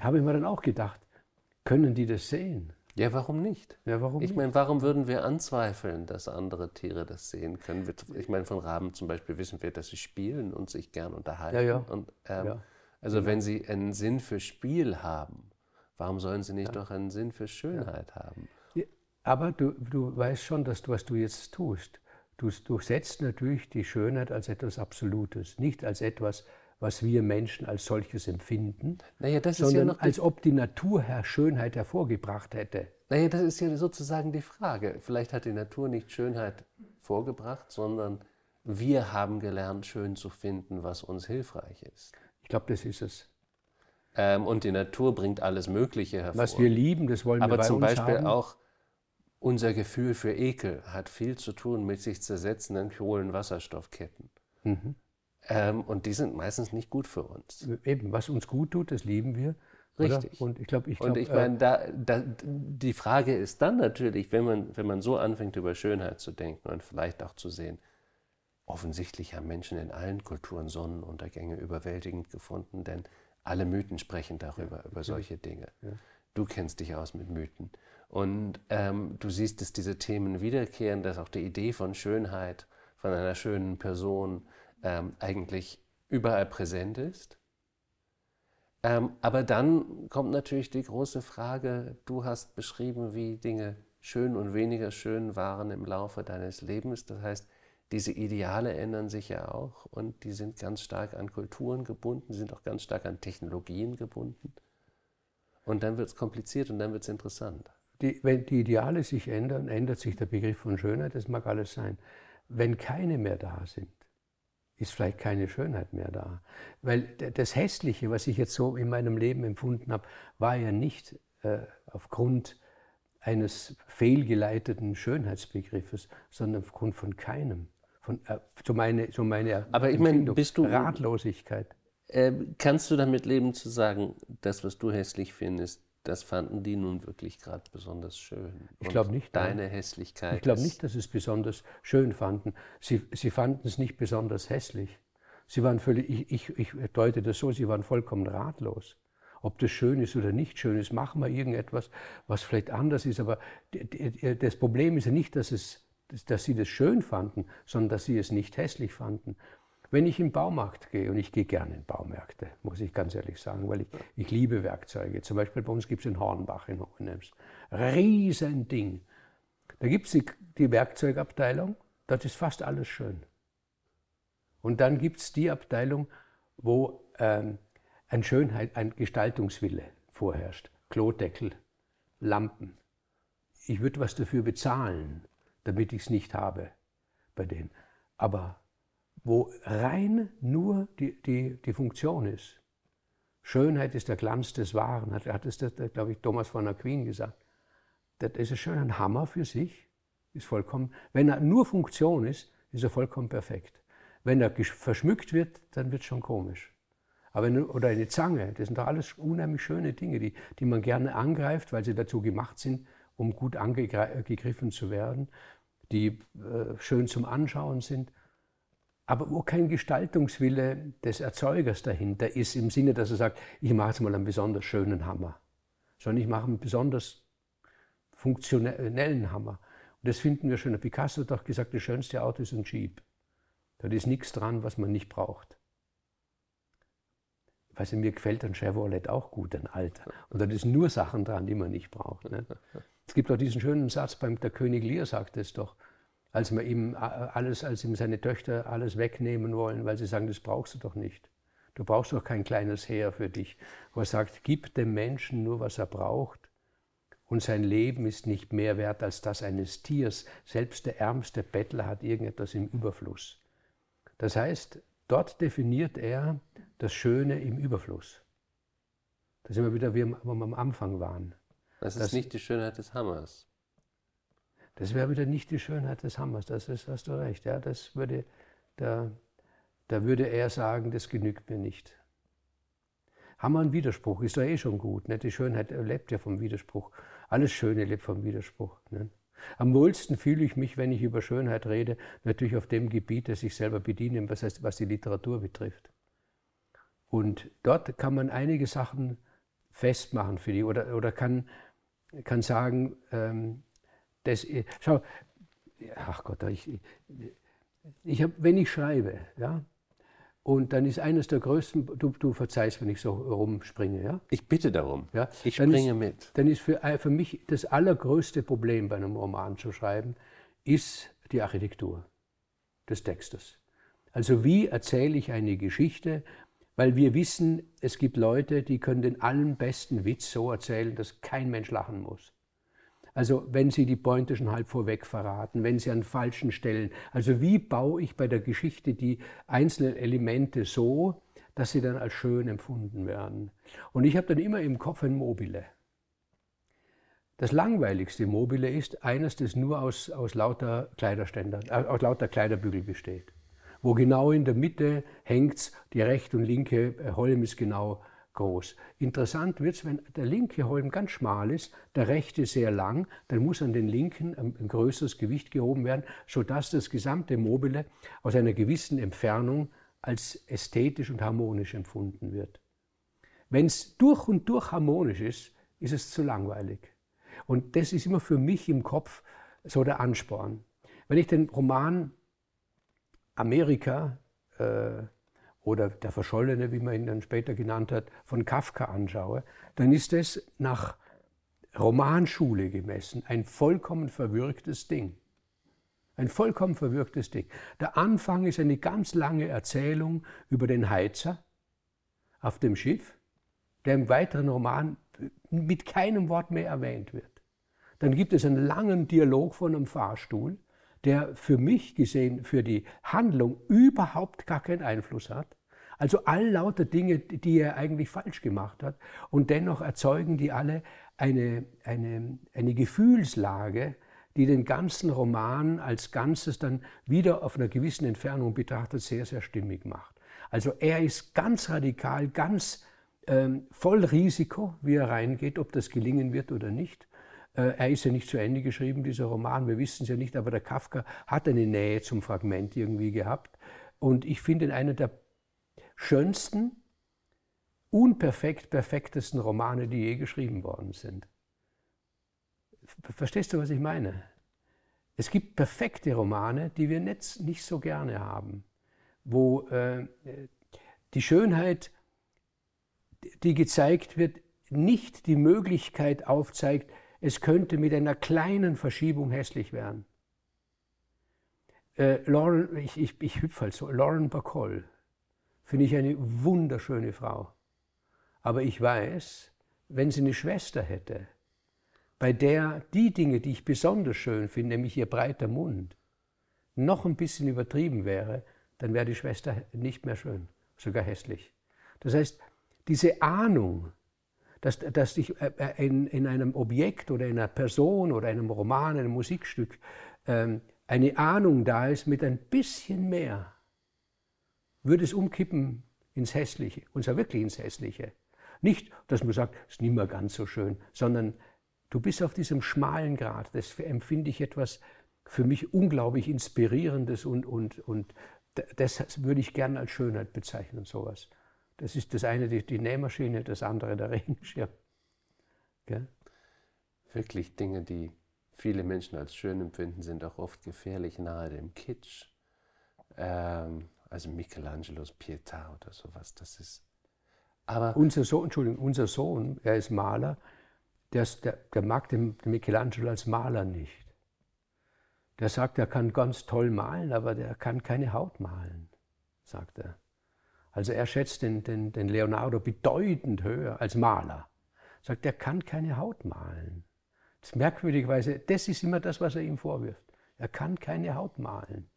habe ich mir dann auch gedacht, können die das sehen? Ja, warum nicht? Ja, warum ich meine, warum würden wir anzweifeln, dass andere Tiere das sehen können? Ich meine, von Raben zum Beispiel wissen wir, dass sie spielen und sich gern unterhalten. Ja, ja. Und, ähm, Ja. Also wenn sie einen Sinn für Spiel haben, warum sollen sie nicht doch einen Sinn für Schönheit haben? Ja, Aber du, du weißt schon, dass du, was du jetzt tust. Du, du setzt natürlich die Schönheit als etwas Absolutes, nicht als etwas, was wir Menschen als solches empfinden, Naja, das ist ja sondern die als ob die Natur her Schönheit hervorgebracht hätte. Naja, das ist ja sozusagen die Frage. Vielleicht hat die Natur nicht Schönheit vorgebracht, sondern wir haben gelernt, schön zu finden, was uns hilfreich ist. Ich glaube, das ist es. Ähm, und die Natur bringt alles Mögliche hervor. Was wir lieben, das wollen wir Aber bei zum uns Beispiel haben. auch unser Gefühl für Ekel hat viel zu tun mit sich zersetzenden Kohlenwasserstoffketten. Mhm. Ähm, und die sind meistens nicht gut für uns. Eben, was uns gut tut, das lieben wir. oder? Richtig. Und ich glaube, ich Und glaube, ich meine, da, da, die Frage ist dann natürlich, wenn man, wenn man so anfängt, über Schönheit zu denken und vielleicht auch zu sehen, offensichtlich haben Menschen in allen Kulturen Sonnenuntergänge überwältigend gefunden, denn alle Mythen sprechen darüber, über solche Dinge. Du kennst dich aus mit Mythen. Und ähm, du siehst, dass diese Themen wiederkehren, dass auch die Idee von Schönheit, von einer schönen Person ähm, eigentlich überall präsent ist. Ähm, aber dann kommt natürlich die große Frage, du hast beschrieben, wie Dinge schön und weniger schön waren im Laufe deines Lebens. Das heißt, diese Ideale ändern sich ja auch und die sind ganz stark an Kulturen gebunden, sind auch ganz stark an Technologien gebunden. Und dann wird es kompliziert und dann wird es interessant. die, wenn die Ideale sich ändern, ändert sich der Begriff von Schönheit, das mag alles sein. Wenn keine mehr da sind, ist vielleicht keine Schönheit mehr da. Weil das Hässliche, was ich jetzt so in meinem Leben empfunden habe, war ja nicht äh, aufgrund eines fehlgeleiteten Schönheitsbegriffes, sondern aufgrund von keinem. Von, äh, so, meine, so meine Aber ich meine, bist du- Ratlosigkeit. Ähm, kannst du damit leben zu sagen, das, was du hässlich findest, das fanden die nun wirklich gerade besonders schön? Ich Und glaub nicht, nein. Deine Hässlichkeit. Ich glaube nicht, dass sie es besonders schön fanden. Sie, sie fanden es nicht besonders hässlich. Sie waren völlig, ich, ich, ich deute das so, sie waren vollkommen ratlos. Ob das schön ist oder nicht schön ist, machen wir irgendetwas, was vielleicht anders ist. Aber das Problem ist ja nicht, dass, es, dass sie das schön fanden, sondern dass sie es nicht hässlich fanden. Wenn ich im Baumarkt gehe, und ich gehe gerne in Baumärkte, muss ich ganz ehrlich sagen, weil ich, ich liebe Werkzeuge. Zum Beispiel bei uns gibt es in Hornbach in Hohenems. Riesending. Da gibt es die, die Werkzeugabteilung, dort ist fast alles schön. Und dann gibt es die Abteilung, wo ähm, ein Schönheit, ein Gestaltungswille vorherrscht. Klodeckel, Lampen. Ich würde was dafür bezahlen, damit ich es nicht habe bei denen. Aber wo rein nur die, die, die Funktion ist. Schönheit ist der Glanz des Wahren, hat, hat es, glaube ich, Thomas von Aquin gesagt. Das ist schon ein Hammer für sich, ist vollkommen, wenn er nur Funktion ist, ist er vollkommen perfekt. Wenn er verschmückt wird, dann wird es schon komisch. Aber wenn, oder eine Zange, das sind doch alles unheimlich schöne Dinge, die, die man gerne angreift, weil sie dazu gemacht sind, um gut angegriffen zu werden, die äh, schön zum Anschauen sind. Aber wo kein Gestaltungswille des Erzeugers dahinter ist, im Sinne, dass er sagt, ich mache jetzt mal einen besonders schönen Hammer, sondern ich mache einen besonders funktionellen Hammer. Und das finden wir schon. Der Picasso hat doch gesagt, das schönste Auto ist ein Jeep. Da ist nichts dran, was man nicht braucht. Weißt du, mir gefällt ein Chevrolet auch gut, ein alter. Und da ist nur Sachen dran, die man nicht braucht. Ne? Es gibt auch diesen schönen Satz, beim, der König Lear sagt es doch, als man ihm alles, als ihm seine Töchter alles wegnehmen wollen, weil sie sagen, das brauchst du doch nicht. Du brauchst doch kein kleines Heer für dich. Wo er sagt, gib dem Menschen nur, was er braucht. Und sein Leben ist nicht mehr wert als das eines Tiers. Selbst der ärmste Bettler hat irgendetwas im Überfluss. Das heißt, dort definiert er das Schöne im Überfluss. Da sind wir wieder, wie wir am Anfang waren. Das ist das- nicht die Schönheit des Hammers. Das wäre wieder nicht die Schönheit des Hammers, das ist, hast du recht. Ja, das würde, da, da würde er sagen, das genügt mir nicht. Hammer und Widerspruch ist doch eh schon gut. Ne? Die Schönheit lebt ja vom Widerspruch. Alles Schöne lebt vom Widerspruch. Ne? Am wohlsten fühle ich mich, wenn ich über Schönheit rede, natürlich auf dem Gebiet, das ich selber bediene, was, heißt, was die Literatur betrifft. Und dort kann man einige Sachen festmachen für die oder, oder kann kann sagen, ähm, das, schau, ach Gott, ich, ich hab, wenn ich schreibe, ja, und dann ist eines der größten, du, du verzeihst, wenn ich so rumspringe, ja? Ich bitte darum. Ja? Ich springe ist, mit. Dann ist für, für mich das allergrößte Problem bei einem Roman zu schreiben, ist die Architektur des Textes. Also wie erzähle ich eine Geschichte, weil wir wissen, es gibt Leute, die können den allerbesten Witz so erzählen, dass kein Mensch lachen muss. Also wenn Sie die Pointe schon halb vorweg verraten, wenn Sie an falschen Stellen. Also wie baue ich bei der Geschichte die einzelnen Elemente so, dass sie dann als schön empfunden werden. Und ich habe dann immer im Kopf ein Mobile. Das langweiligste Mobile ist eines, das nur aus, aus lauter Kleiderständern, äh, aus lauter Kleiderbügel besteht. Wo genau in der Mitte hängt die rechte und linke äh, Holm ist genau groß. Interessant wird es, wenn der linke Holm ganz schmal ist, der rechte sehr lang, dann muss an den linken ein, größeres Gewicht gehoben werden, sodass das gesamte Mobile aus einer gewissen Entfernung als ästhetisch und harmonisch empfunden wird. Wenn es durch und durch harmonisch ist, ist es zu langweilig. Und das ist immer für mich im Kopf so der Ansporn. Wenn ich den Roman Amerika äh, oder der Verschollene, wie man ihn dann später genannt hat, von Kafka anschaue, dann ist es nach Romanschule gemessen ein vollkommen verwirktes Ding. Ein vollkommen verwirktes Ding. Der Anfang ist eine ganz lange Erzählung über den Heizer auf dem Schiff, der im weiteren Roman mit keinem Wort mehr erwähnt wird. Dann gibt es einen langen Dialog von einem Fahrstuhl, der für mich gesehen für die Handlung überhaupt gar keinen Einfluss hat. Also all lauter Dinge, die er eigentlich falsch gemacht hat. Und dennoch erzeugen die alle eine, eine, eine Gefühlslage, die den ganzen Roman als Ganzes dann wieder auf einer gewissen Entfernung betrachtet sehr, sehr stimmig macht. Also er ist ganz radikal, ganz ähm, voll Risiko, wie er reingeht, ob das gelingen wird oder nicht. Äh, er ist ja nicht zu Ende geschrieben, dieser Roman, wir wissen es ja nicht, aber der Kafka hat eine Nähe zum Fragment irgendwie gehabt. Und ich finde ihn einer der schönsten, unperfekt perfektesten Romane, die je geschrieben worden sind. Verstehst du, was ich meine? Es gibt perfekte Romane, die wir nicht, nicht so gerne haben, wo äh, die Schönheit, die gezeigt wird, nicht die Möglichkeit aufzeigt, es könnte mit einer kleinen Verschiebung hässlich werden. Äh, Lauren, ich, ich, ich hüpfe halt so, Lauren Bacall finde ich eine wunderschöne Frau. Aber ich weiß, wenn sie eine Schwester hätte, bei der die Dinge, die ich besonders schön finde, nämlich ihr breiter Mund, noch ein bisschen übertrieben wäre, dann wäre die Schwester nicht mehr schön, sogar hässlich. Das heißt, diese Ahnung, dass, dass ich äh, äh, in, in, einem Objekt oder in einer Person oder einem Roman, einem Musikstück ähm, eine Ahnung da ist mit ein bisschen mehr, würde es umkippen ins Hässliche, und zwar wirklich ins Hässliche. Nicht, dass man sagt, es ist nicht mehr ganz so schön, sondern Du bist auf diesem schmalen Grad. Das empfinde ich etwas für mich unglaublich Inspirierendes und, und, und das würde ich gerne als Schönheit bezeichnen, sowas. Das ist das eine die, die Nähmaschine, das andere der Regenschirm. Gell? Wirklich Dinge, die viele Menschen als schön empfinden, sind auch oft gefährlich nahe dem Kitsch. Ähm, also Michelangelos Pietà oder sowas, das ist. Aber unser Sohn, Entschuldigung, unser Sohn, er ist Maler, der, der, der mag den Michelangelo als Maler nicht. Der sagt, er kann ganz toll malen, aber der kann keine Haut malen, sagt er. Also er schätzt den, den, den Leonardo bedeutend höher als Maler. Sagt, er kann keine Haut malen. Das ist merkwürdigerweise, das ist immer das, was er ihm vorwirft. Er kann keine Haut malen.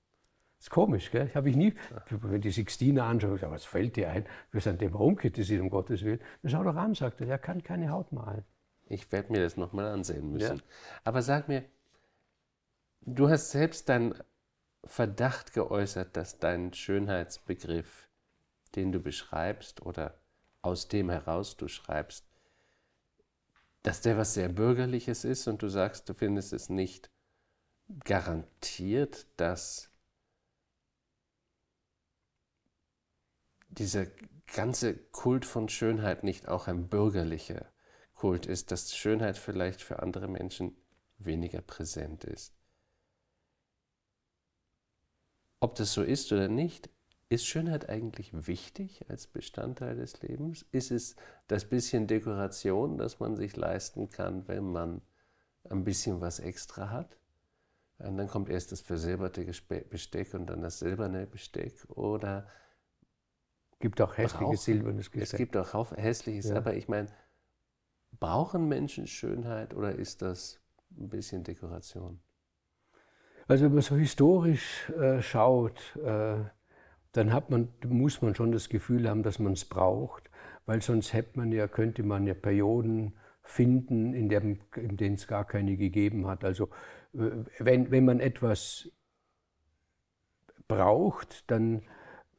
Das ist komisch, gell? Habe ich nie, wenn die Sixtine anschaue, was fällt dir ein? Wir sind dem rumkritisiert, um Gottes Willen. Dann schau doch an, sagt er, er kann keine Haut malen. Ich werde mir das nochmal ansehen müssen. Ja. Aber sag mir, du hast selbst deinen Verdacht geäußert, dass dein Schönheitsbegriff, den du beschreibst oder aus dem heraus du schreibst, dass der was sehr Bürgerliches ist und du sagst, du findest es nicht garantiert, dass dieser ganze Kult von Schönheit nicht auch ein bürgerlicher Kult ist, dass Schönheit vielleicht für andere Menschen weniger präsent ist. Ob das so ist oder nicht, ist Schönheit eigentlich wichtig als Bestandteil des Lebens? Ist es das bisschen Dekoration, das man sich leisten kann, wenn man ein bisschen was extra hat? Und dann kommt erst das versilberte Besteck und dann das silberne Besteck. Oder gibt auch hässliches silbernes Besteck. Es gibt auch hässliches, ja. aber ich meine, brauchen Menschen Schönheit oder ist das ein bisschen Dekoration? Also wenn man so historisch äh, schaut, äh, dann man, muss man schon das Gefühl haben, dass man es braucht, weil sonst hätte man ja, könnte man ja Perioden finden, in, in denen es gar keine gegeben hat. Also äh, wenn, wenn man etwas braucht, dann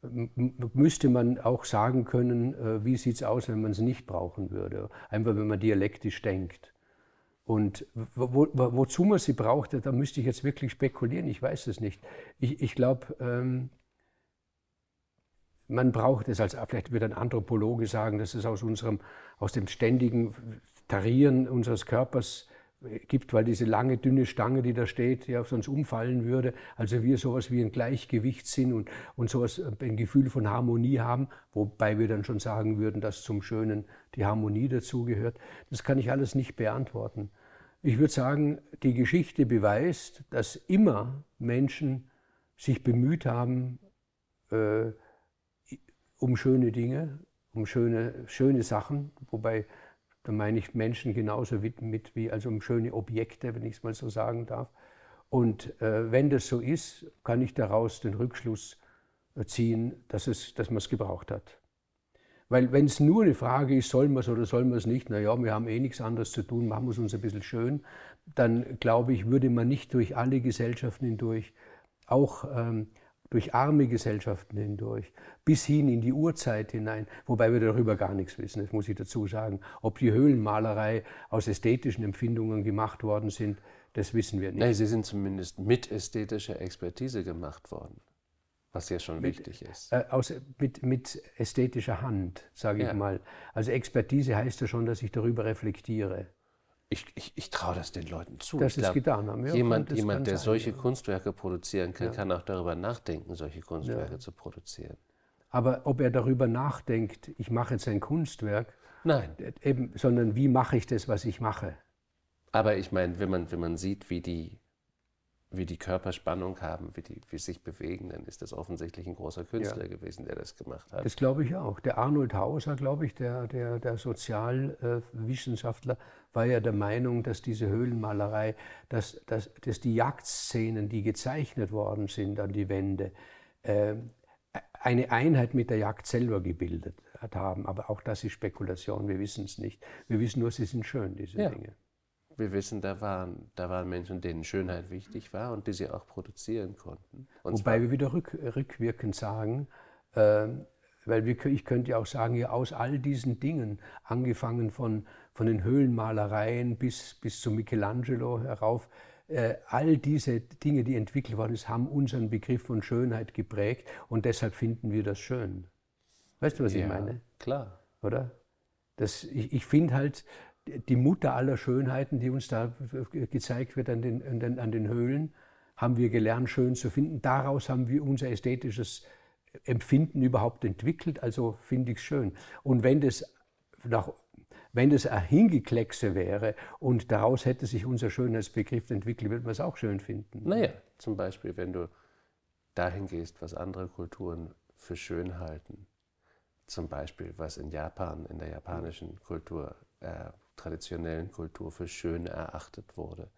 müsste man auch sagen können, äh, wie sieht es aus, wenn man es nicht brauchen würde. Einfach wenn man dialektisch denkt. Und wo, wo, wozu man sie braucht, da müsste ich jetzt wirklich spekulieren, ich weiß es nicht. Ich, ich glaube, ähm, man braucht es als, vielleicht wird ein Anthropologe sagen, dass es aus unserem, aus dem ständigen Tarieren unseres Körpers gibt, weil diese lange, dünne Stange, die da steht, ja sonst umfallen würde. Also wir sowas wie ein Gleichgewicht sind und, und sowas, äh, ein Gefühl von Harmonie haben, wobei wir dann schon sagen würden, dass zum Schönen die Harmonie dazugehört. Das kann ich alles nicht beantworten. Ich würde sagen, die Geschichte beweist, dass immer Menschen sich bemüht haben, äh, um schöne Dinge, um schöne, schöne Sachen, wobei da meine ich Menschen genauso mit, wie also um schöne Objekte, wenn ich es mal so sagen darf. Und äh, wenn das so ist, kann ich daraus den Rückschluss äh, ziehen, dass, es, dass man es gebraucht hat. Weil wenn es nur eine Frage ist, soll man es oder soll man es nicht, naja, wir haben eh nichts anderes zu tun, machen wir es uns ein bisschen schön, dann glaube ich, würde man nicht durch alle Gesellschaften hindurch auch ähm, durch arme Gesellschaften hindurch, bis hin in die Urzeit hinein, wobei wir darüber gar nichts wissen, das muss ich dazu sagen. Ob die Höhlenmalerei aus ästhetischen Empfindungen gemacht worden sind, das wissen wir nicht. Nein, sie sind zumindest mit ästhetischer Expertise gemacht worden, was ja schon mit, wichtig ist. Äh, aus, mit, mit, ästhetischer Hand, sage ich ja. mal. Also Expertise heißt ja schon, dass ich darüber reflektiere ich, ich, ich traue das den Leuten zu. Dass sie es getan haben. Ja, jemand, jemand der sein, solche ja. Kunstwerke produzieren kann, ja. kann auch darüber nachdenken, solche Kunstwerke zu produzieren. Aber ob er darüber nachdenkt, ich mache jetzt ein Kunstwerk, Nein. Eben, sondern wie mache ich das, was ich mache? Aber ich meine, wenn man, wenn man sieht, wie die wie die Körperspannung haben, wie die wie sich bewegen, dann ist das offensichtlich ein großer Künstler ja. gewesen, der das gemacht hat. Das glaube ich auch. Der Arnold Hauser, glaube ich, der, der, der Sozialwissenschaftler, war ja der Meinung, dass diese Höhlenmalerei, dass, dass, dass die Jagdszenen, die gezeichnet worden sind an die Wände, äh, eine Einheit mit der Jagd selber gebildet haben. Aber auch das ist Spekulation, wir wissen es nicht. Wir wissen nur, sie sind schön, diese ja. Dinge wir wissen, da waren, da waren Menschen, denen Schönheit wichtig war und die sie auch produzieren konnten. Und Wobei wir wieder rück, rückwirkend sagen, äh, weil wir, ich könnte ja auch sagen, ja, aus all diesen Dingen, angefangen von, von den Höhlenmalereien bis, bis zu Michelangelo herauf, äh, all diese Dinge, die entwickelt worden sind, haben unseren Begriff von Schönheit geprägt und deshalb finden wir das schön. Weißt du, was ja, ich meine? Klar. Oder? Das, ich ich finde halt, die Mutter aller Schönheiten, die uns da gezeigt wird an den, an den, an den Höhlen, haben wir gelernt, schön zu finden. Daraus haben wir unser ästhetisches Empfinden überhaupt entwickelt. Also finde ich es schön. Und wenn das, nach, wenn das ein Hingekleckse wäre und daraus hätte sich unser Schönheitsbegriff entwickelt, würde man es auch schön finden. Naja, zum Beispiel, wenn du dahin gehst, was andere Kulturen für schön halten. Zum Beispiel, was in Japan, in der japanischen Kultur äh, traditionellen Kultur für schön erachtet wurde.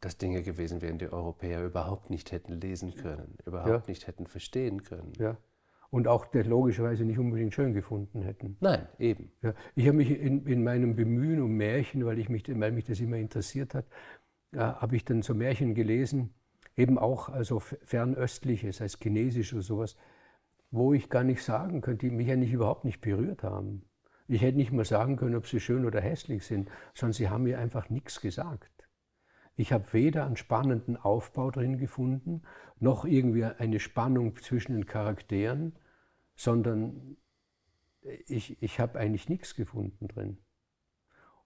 Dass Dinge gewesen wären, die Europäer überhaupt nicht hätten lesen können, überhaupt ja. nicht hätten verstehen können. Ja. Und auch logischerweise nicht unbedingt schön gefunden hätten. Nein, eben. Ja. Ich habe mich in, in, meinem Bemühen um Märchen, weil, ich mich, weil mich das immer interessiert hat, äh, habe ich dann so Märchen gelesen, eben auch also fernöstliches, als chinesisch oder sowas, wo ich gar nicht sagen könnte, die mich eigentlich überhaupt nicht berührt haben. Ich hätte nicht mal sagen können, ob sie schön oder hässlich sind, sondern sie haben mir einfach nichts gesagt. Ich habe weder einen spannenden Aufbau drin gefunden, noch irgendwie eine Spannung zwischen den Charakteren, sondern ich, ich habe eigentlich nichts gefunden drin.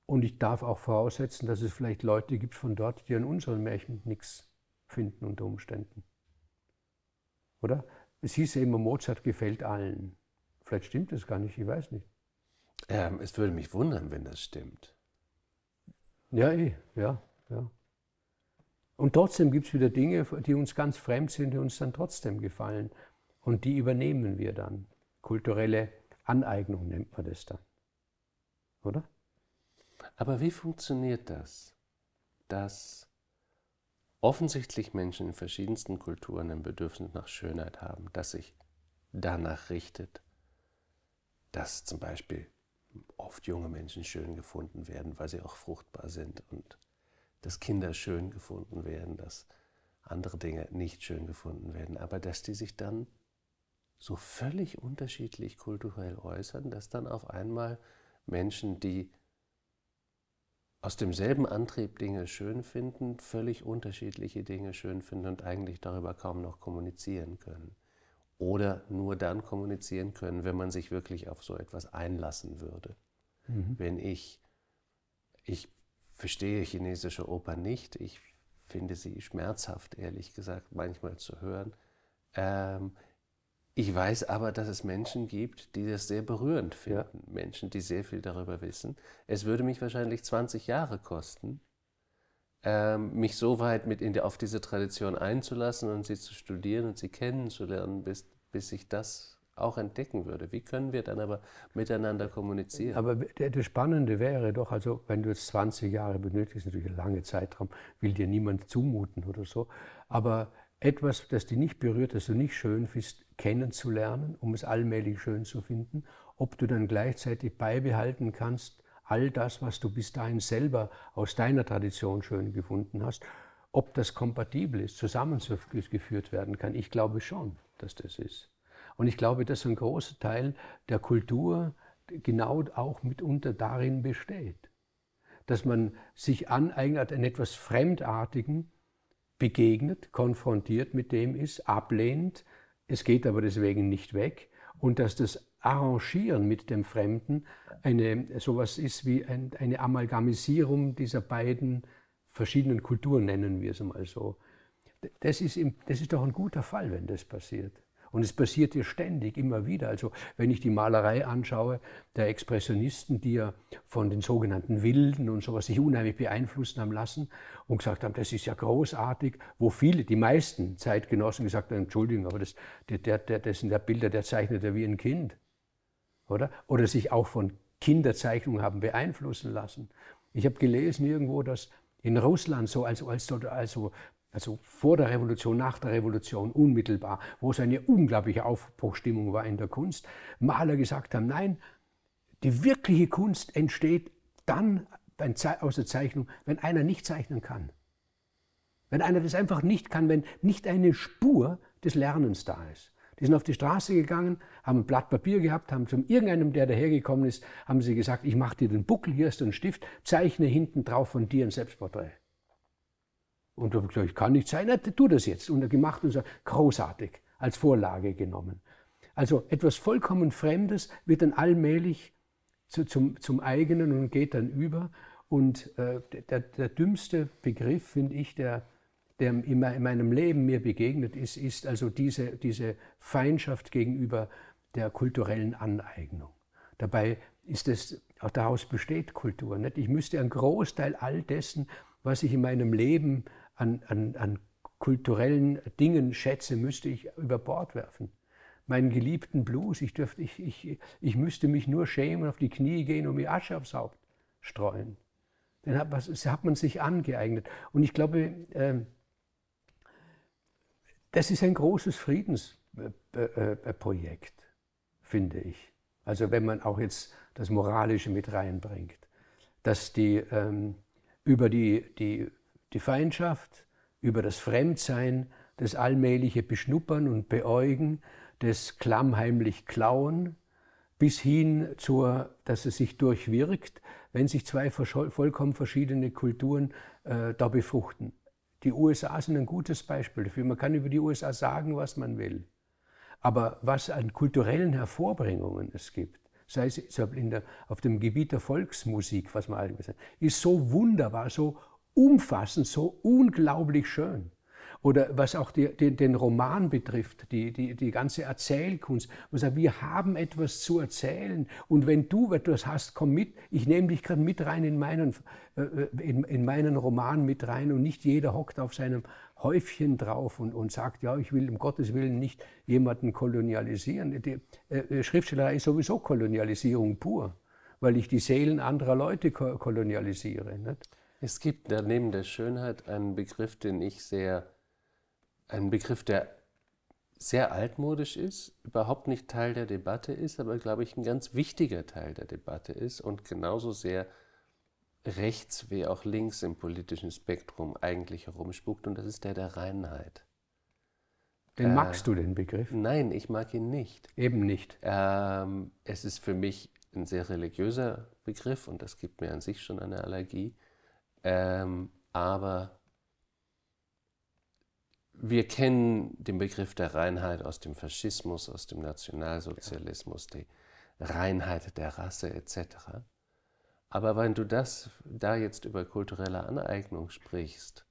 Und ich darf auch voraussetzen, dass es vielleicht Leute gibt von dort, die an unseren Märchen nichts finden unter Umständen. Oder? Es hieß ja immer, Mozart gefällt allen. Vielleicht stimmt das gar nicht, ich weiß nicht. Ähm, es würde mich wundern, wenn das stimmt. Ja, eh, ja, ja. Und trotzdem gibt es wieder Dinge, die uns ganz fremd sind, die uns dann trotzdem gefallen. Und die übernehmen wir dann. Kulturelle Aneignung nennt man das dann. Oder? Aber wie funktioniert das, dass offensichtlich Menschen in verschiedensten Kulturen ein Bedürfnis nach Schönheit haben, das sich danach richtet, dass zum Beispiel oft junge Menschen schön gefunden werden, weil sie auch fruchtbar sind und dass Kinder schön gefunden werden, dass andere Dinge nicht schön gefunden werden, aber dass die sich dann so völlig unterschiedlich kulturell äußern, dass dann auf einmal Menschen, die aus demselben Antrieb Dinge schön finden, völlig unterschiedliche Dinge schön finden und eigentlich darüber kaum noch kommunizieren können. Oder nur dann kommunizieren können, wenn man sich wirklich auf so etwas einlassen würde. Mhm. Wenn ich, ich verstehe chinesische Oper nicht, ich finde sie schmerzhaft, ehrlich gesagt, manchmal zu hören. Ähm, ich weiß aber, dass es Menschen gibt, die das sehr berührend finden. Ja. Menschen, die sehr viel darüber wissen. Es würde mich wahrscheinlich 20 Jahre kosten, ähm, mich so weit mit in die, auf diese Tradition einzulassen und sie zu studieren und sie kennenzulernen, bis, bis ich das auch entdecken würde. Wie können wir dann aber miteinander kommunizieren? Aber das Spannende wäre doch, also wenn du jetzt 20 Jahre benötigst, natürlich ein langer Zeitraum, will dir niemand zumuten oder so, aber etwas, das dich nicht berührt, das du nicht schön findest, kennenzulernen, um es allmählich schön zu finden, ob du dann gleichzeitig beibehalten kannst, all das, was du bis dahin selber aus deiner Tradition schön gefunden hast, ob das kompatibel ist, zusammengeführt werden kann. Ich glaube schon, dass das ist. Und ich glaube, dass ein großer Teil der Kultur genau auch mitunter darin besteht, dass man sich aneignet an etwas Fremdartigen, begegnet, konfrontiert mit dem ist, ablehnt, es geht aber deswegen nicht weg und dass das Arrangieren mit dem Fremden eine, sowas ist wie ein, eine Amalgamisierung dieser beiden verschiedenen Kulturen, nennen wir es mal so. Das ist, das ist doch ein guter Fall, wenn das passiert. Und es passiert ja ständig, immer wieder. Also wenn ich die Malerei anschaue der Expressionisten, die ja von den sogenannten Wilden und sowas sich unheimlich beeinflussen haben lassen und gesagt haben, das ist ja großartig, wo viele, die meisten Zeitgenossen gesagt haben, Entschuldigung, aber das, der, der, das sind ja Bilder, der zeichnet ja wie ein Kind. Oder? Oder sich auch von Kinderzeichnungen haben beeinflussen lassen. Ich habe gelesen irgendwo, dass in Russland so als, als, also also vor der Revolution, nach der Revolution, unmittelbar, wo es eine unglaubliche Aufbruchstimmung war in der Kunst, Maler gesagt haben, nein, die wirkliche Kunst entsteht dann aus der Zeichnung, wenn einer nicht zeichnen kann. Wenn einer das einfach nicht kann, wenn nicht eine Spur des Lernens da ist. Die sind auf die Straße gegangen, haben ein Blatt Papier gehabt, haben zu irgendeinem, der dahergekommen ist, haben sie gesagt, ich mache dir den Buckel, hier ist ein Stift, zeichne hinten drauf von dir ein Selbstporträt. Und da habe ich gesagt, kann nicht sein, tu das jetzt. Und er gemacht und so, großartig, als Vorlage genommen. Also etwas vollkommen Fremdes wird dann allmählich zu, zum, zum eigenen und geht dann über. Und äh, der, der dümmste Begriff, finde ich, der, der in meinem Leben mir begegnet ist, ist also diese, diese Feindschaft gegenüber der kulturellen Aneignung. Dabei ist es, daraus besteht Kultur. Nicht? Ich müsste einen Großteil all dessen, was ich in meinem Leben an, an, an kulturellen Dingen schätze, müsste ich über Bord werfen. Meinen geliebten Blues, ich, dürfte, ich, ich, ich müsste mich nur schämen, auf die Knie gehen und mir Asche aufs Haupt streuen. Den hat, was, hat man sich angeeignet. Und ich glaube, äh, das ist ein großes Friedensprojekt, finde ich. Also wenn man auch jetzt das Moralische mit reinbringt, dass die ähm, über die, die die Feindschaft, über das Fremdsein, das allmähliche Beschnuppern und Beäugen, das klammheimlich Klauen, bis hin zur, dass es sich durchwirkt, wenn sich zwei vollkommen verschiedene Kulturen äh, da befruchten. Die USA sind ein gutes Beispiel dafür. Man kann über die USA sagen, was man will. Aber was an kulturellen Hervorbringungen es gibt, sei es der, auf dem Gebiet der Volksmusik, was man allgemein sagt, ist so wunderbar, so umfassend, so unglaublich schön. Oder was auch die, die, den Roman betrifft, die, die, die ganze Erzählkunst. Sagt, wir haben etwas zu erzählen. Und wenn du etwas hast, komm mit. Ich nehme dich gerade mit rein in meinen, äh, in, in meinen Roman mit rein. Und nicht jeder hockt auf seinem Häufchen drauf und, und sagt, ja, ich will um Gottes Willen nicht jemanden kolonialisieren. Die äh, Schriftstellerei ist sowieso Kolonialisierung pur, weil ich die Seelen anderer Leute ko kolonialisiere. Nicht? Es gibt neben der Schönheit einen Begriff, den ich sehr ein Begriff, der sehr altmodisch ist, überhaupt nicht Teil der Debatte ist, aber glaube ich ein ganz wichtiger Teil der Debatte ist und genauso sehr rechts wie auch links im politischen Spektrum eigentlich herumspukt und das ist der der Reinheit. Den äh, magst du den Begriff? Nein, ich mag ihn nicht. Eben nicht. Ähm, es ist für mich ein sehr religiöser Begriff und das gibt mir an sich schon eine Allergie. Ähm, aber wir kennen den Begriff der Reinheit aus dem Faschismus, aus dem Nationalsozialismus, die Reinheit der Rasse etc. Aber wenn du das da jetzt über kulturelle Aneignung sprichst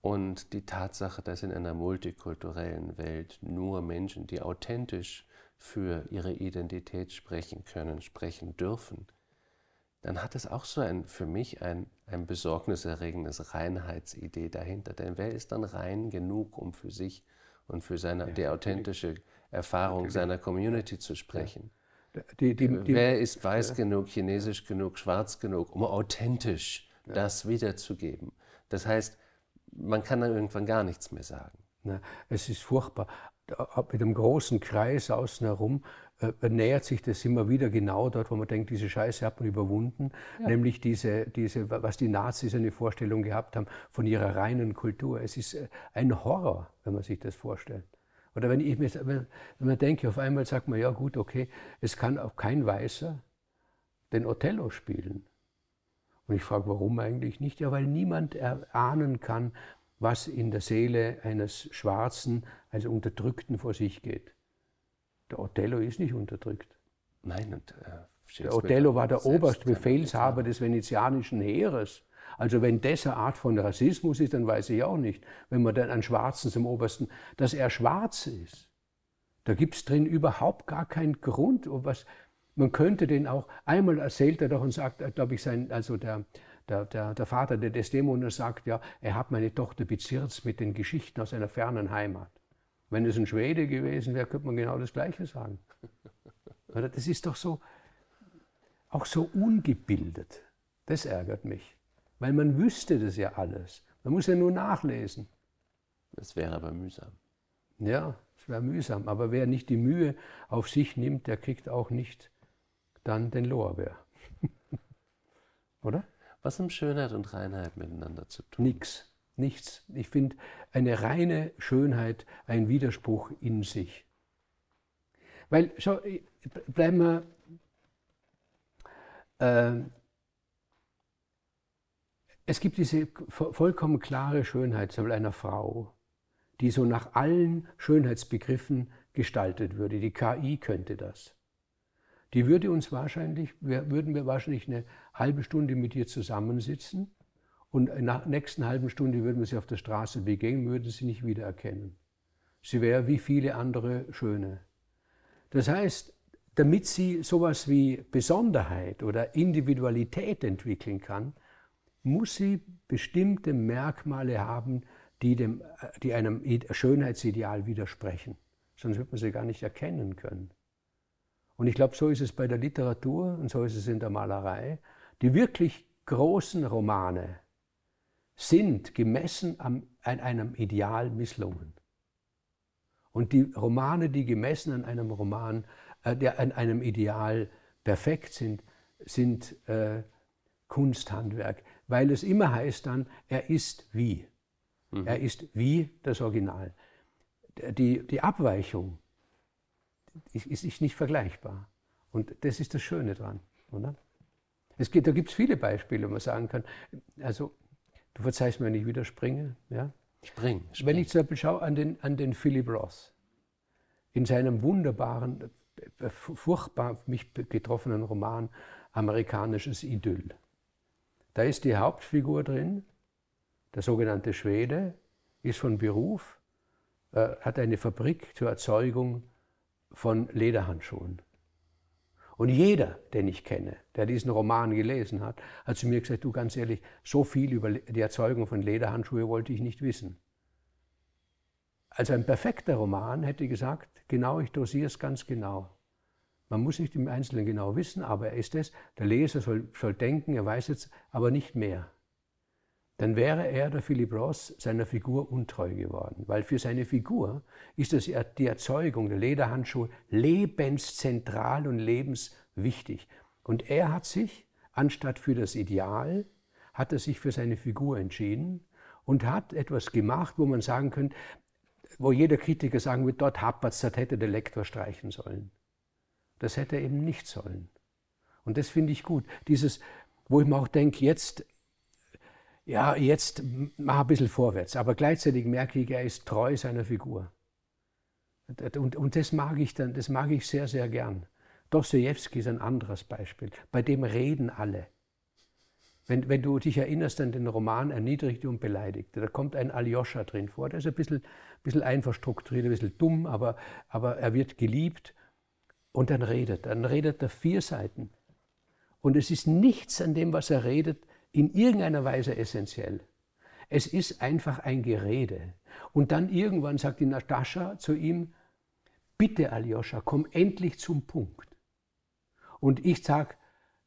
und die Tatsache, dass in einer multikulturellen Welt nur Menschen, die authentisch für ihre Identität sprechen können, sprechen dürfen, dann hat es auch so ein, für mich ein, ein besorgniserregendes Reinheitsidee dahinter. Denn wer ist dann rein genug, um für sich und für seine, die authentische Erfahrung seiner Community zu sprechen? Die, die, die, wer ist weiß ja. genug, chinesisch genug, schwarz genug, um authentisch ja. das wiederzugeben? Das heißt, man kann dann irgendwann gar nichts mehr sagen. Na, es ist furchtbar. Mit einem großen Kreis außen herum äh, nähert sich das immer wieder genau dort, wo man denkt, diese Scheiße hat man überwunden, ja. nämlich diese, diese, was die Nazis eine Vorstellung gehabt haben von ihrer reinen Kultur. Es ist äh, ein Horror, wenn man sich das vorstellt. Oder wenn ich mir, wenn man denke, auf einmal sagt man, ja gut, okay, es kann auch kein Weißer den Othello spielen. Und ich frage, warum eigentlich nicht? Ja, weil niemand erahnen kann, was in der Seele eines Schwarzen, also Unterdrückten vor sich geht. Der Othello ist nicht unterdrückt. Nein, und, äh, der Othello war der oberste Befehlshaber des venezianischen Heeres. Also wenn das eine Art von Rassismus ist, dann weiß ich auch nicht, wenn man dann einen Schwarzen zum Obersten, dass er schwarz ist. Da gibt es drin überhaupt gar keinen Grund. Was, man könnte den auch, einmal erzählt er doch und sagt, äh, glaube ich, sein, also der, der, der, der Vater der Desdemona sagt, ja, er hat meine Tochter bezirzt mit den Geschichten aus einer fernen Heimat. Wenn es ein Schwede gewesen wäre, könnte man genau das Gleiche sagen. Das ist doch so, auch so ungebildet. Das ärgert mich. Weil man wüsste das ja alles. Man muss ja nur nachlesen. Das wäre aber mühsam. Ja, es wäre mühsam. Aber wer nicht die Mühe auf sich nimmt, der kriegt auch nicht dann den Lorbeer. Oder? Was haben Schönheit und Reinheit miteinander zu tun? Nix nichts. Ich finde eine reine Schönheit ein Widerspruch in sich. Weil, schau, bleiben wir, äh, es gibt diese vollkommen klare Schönheit einer Frau, die so nach allen Schönheitsbegriffen gestaltet würde. Die KI könnte das. Die würde uns wahrscheinlich, würden wir wahrscheinlich eine halbe Stunde mit ihr zusammensitzen und in der nächsten halben Stunde würden wir sie auf der Straße begegnen, würden sie nicht wiedererkennen. Sie wäre wie viele andere Schöne. Das heißt, damit sie sowas wie Besonderheit oder Individualität entwickeln kann, muss sie bestimmte Merkmale haben, die, dem, die einem Schönheitsideal widersprechen. Sonst wird man sie gar nicht erkennen können. Und ich glaube, so ist es bei der Literatur und so ist es in der Malerei. Die wirklich großen Romane, sind gemessen an einem Ideal misslungen. Und die Romane, die gemessen an einem Roman, äh, der an einem Ideal perfekt sind, sind äh, Kunsthandwerk, weil es immer heißt dann, er ist wie. Mhm. Er ist wie das Original. Die, die Abweichung ist, ist nicht vergleichbar. Und das ist das Schöne dran. Oder? Es gibt, da gibt es viele Beispiele, wo man sagen kann, also Du verzeihst mir, wenn ich wieder springe. Ja? Spring, spring. Wenn ich zum Beispiel schaue an den, an den Philip Roth, in seinem wunderbaren, furchtbar mich getroffenen Roman Amerikanisches Idyll. Da ist die Hauptfigur drin, der sogenannte Schwede, ist von Beruf, äh, hat eine Fabrik zur Erzeugung von Lederhandschuhen. Und jeder, den ich kenne, der diesen Roman gelesen hat, hat zu mir gesagt, du ganz ehrlich, so viel über die Erzeugung von Lederhandschuhe wollte ich nicht wissen. Also ein perfekter Roman hätte gesagt, genau, ich dosiere es ganz genau. Man muss nicht im Einzelnen genau wissen, aber er ist es. Der Leser soll, soll denken, er weiß jetzt aber nicht mehr. Dann wäre er, der Philip Ross, seiner Figur untreu geworden. Weil für seine Figur ist das die Erzeugung der Lederhandschuhe lebenszentral und lebenswichtig. Und er hat sich, anstatt für das Ideal, hat er sich für seine Figur entschieden und hat etwas gemacht, wo man sagen könnte, wo jeder Kritiker sagen wird, dort hapert es, das hätte der Lektor streichen sollen. Das hätte er eben nicht sollen. Und das finde ich gut. Dieses, wo ich mir auch denke, jetzt, ja, jetzt mach ein bisschen vorwärts. Aber gleichzeitig merke ich, er ist treu seiner Figur. Und, und das mag ich dann, das mag ich sehr, sehr gern. Dostoevsky ist ein anderes Beispiel. Bei dem reden alle. Wenn, wenn, du dich erinnerst an den Roman Erniedrigte und Beleidigte, da kommt ein Aljoscha drin vor, der ist ein bisschen, bisschen einfach strukturiert, ein bisschen dumm, aber, aber er wird geliebt und dann redet. Dann redet er vier Seiten. Und es ist nichts an dem, was er redet, in irgendeiner Weise essentiell. Es ist einfach ein Gerede. Und dann irgendwann sagt die Natascha zu ihm, bitte Aljoscha, komm endlich zum Punkt. Und ich sage,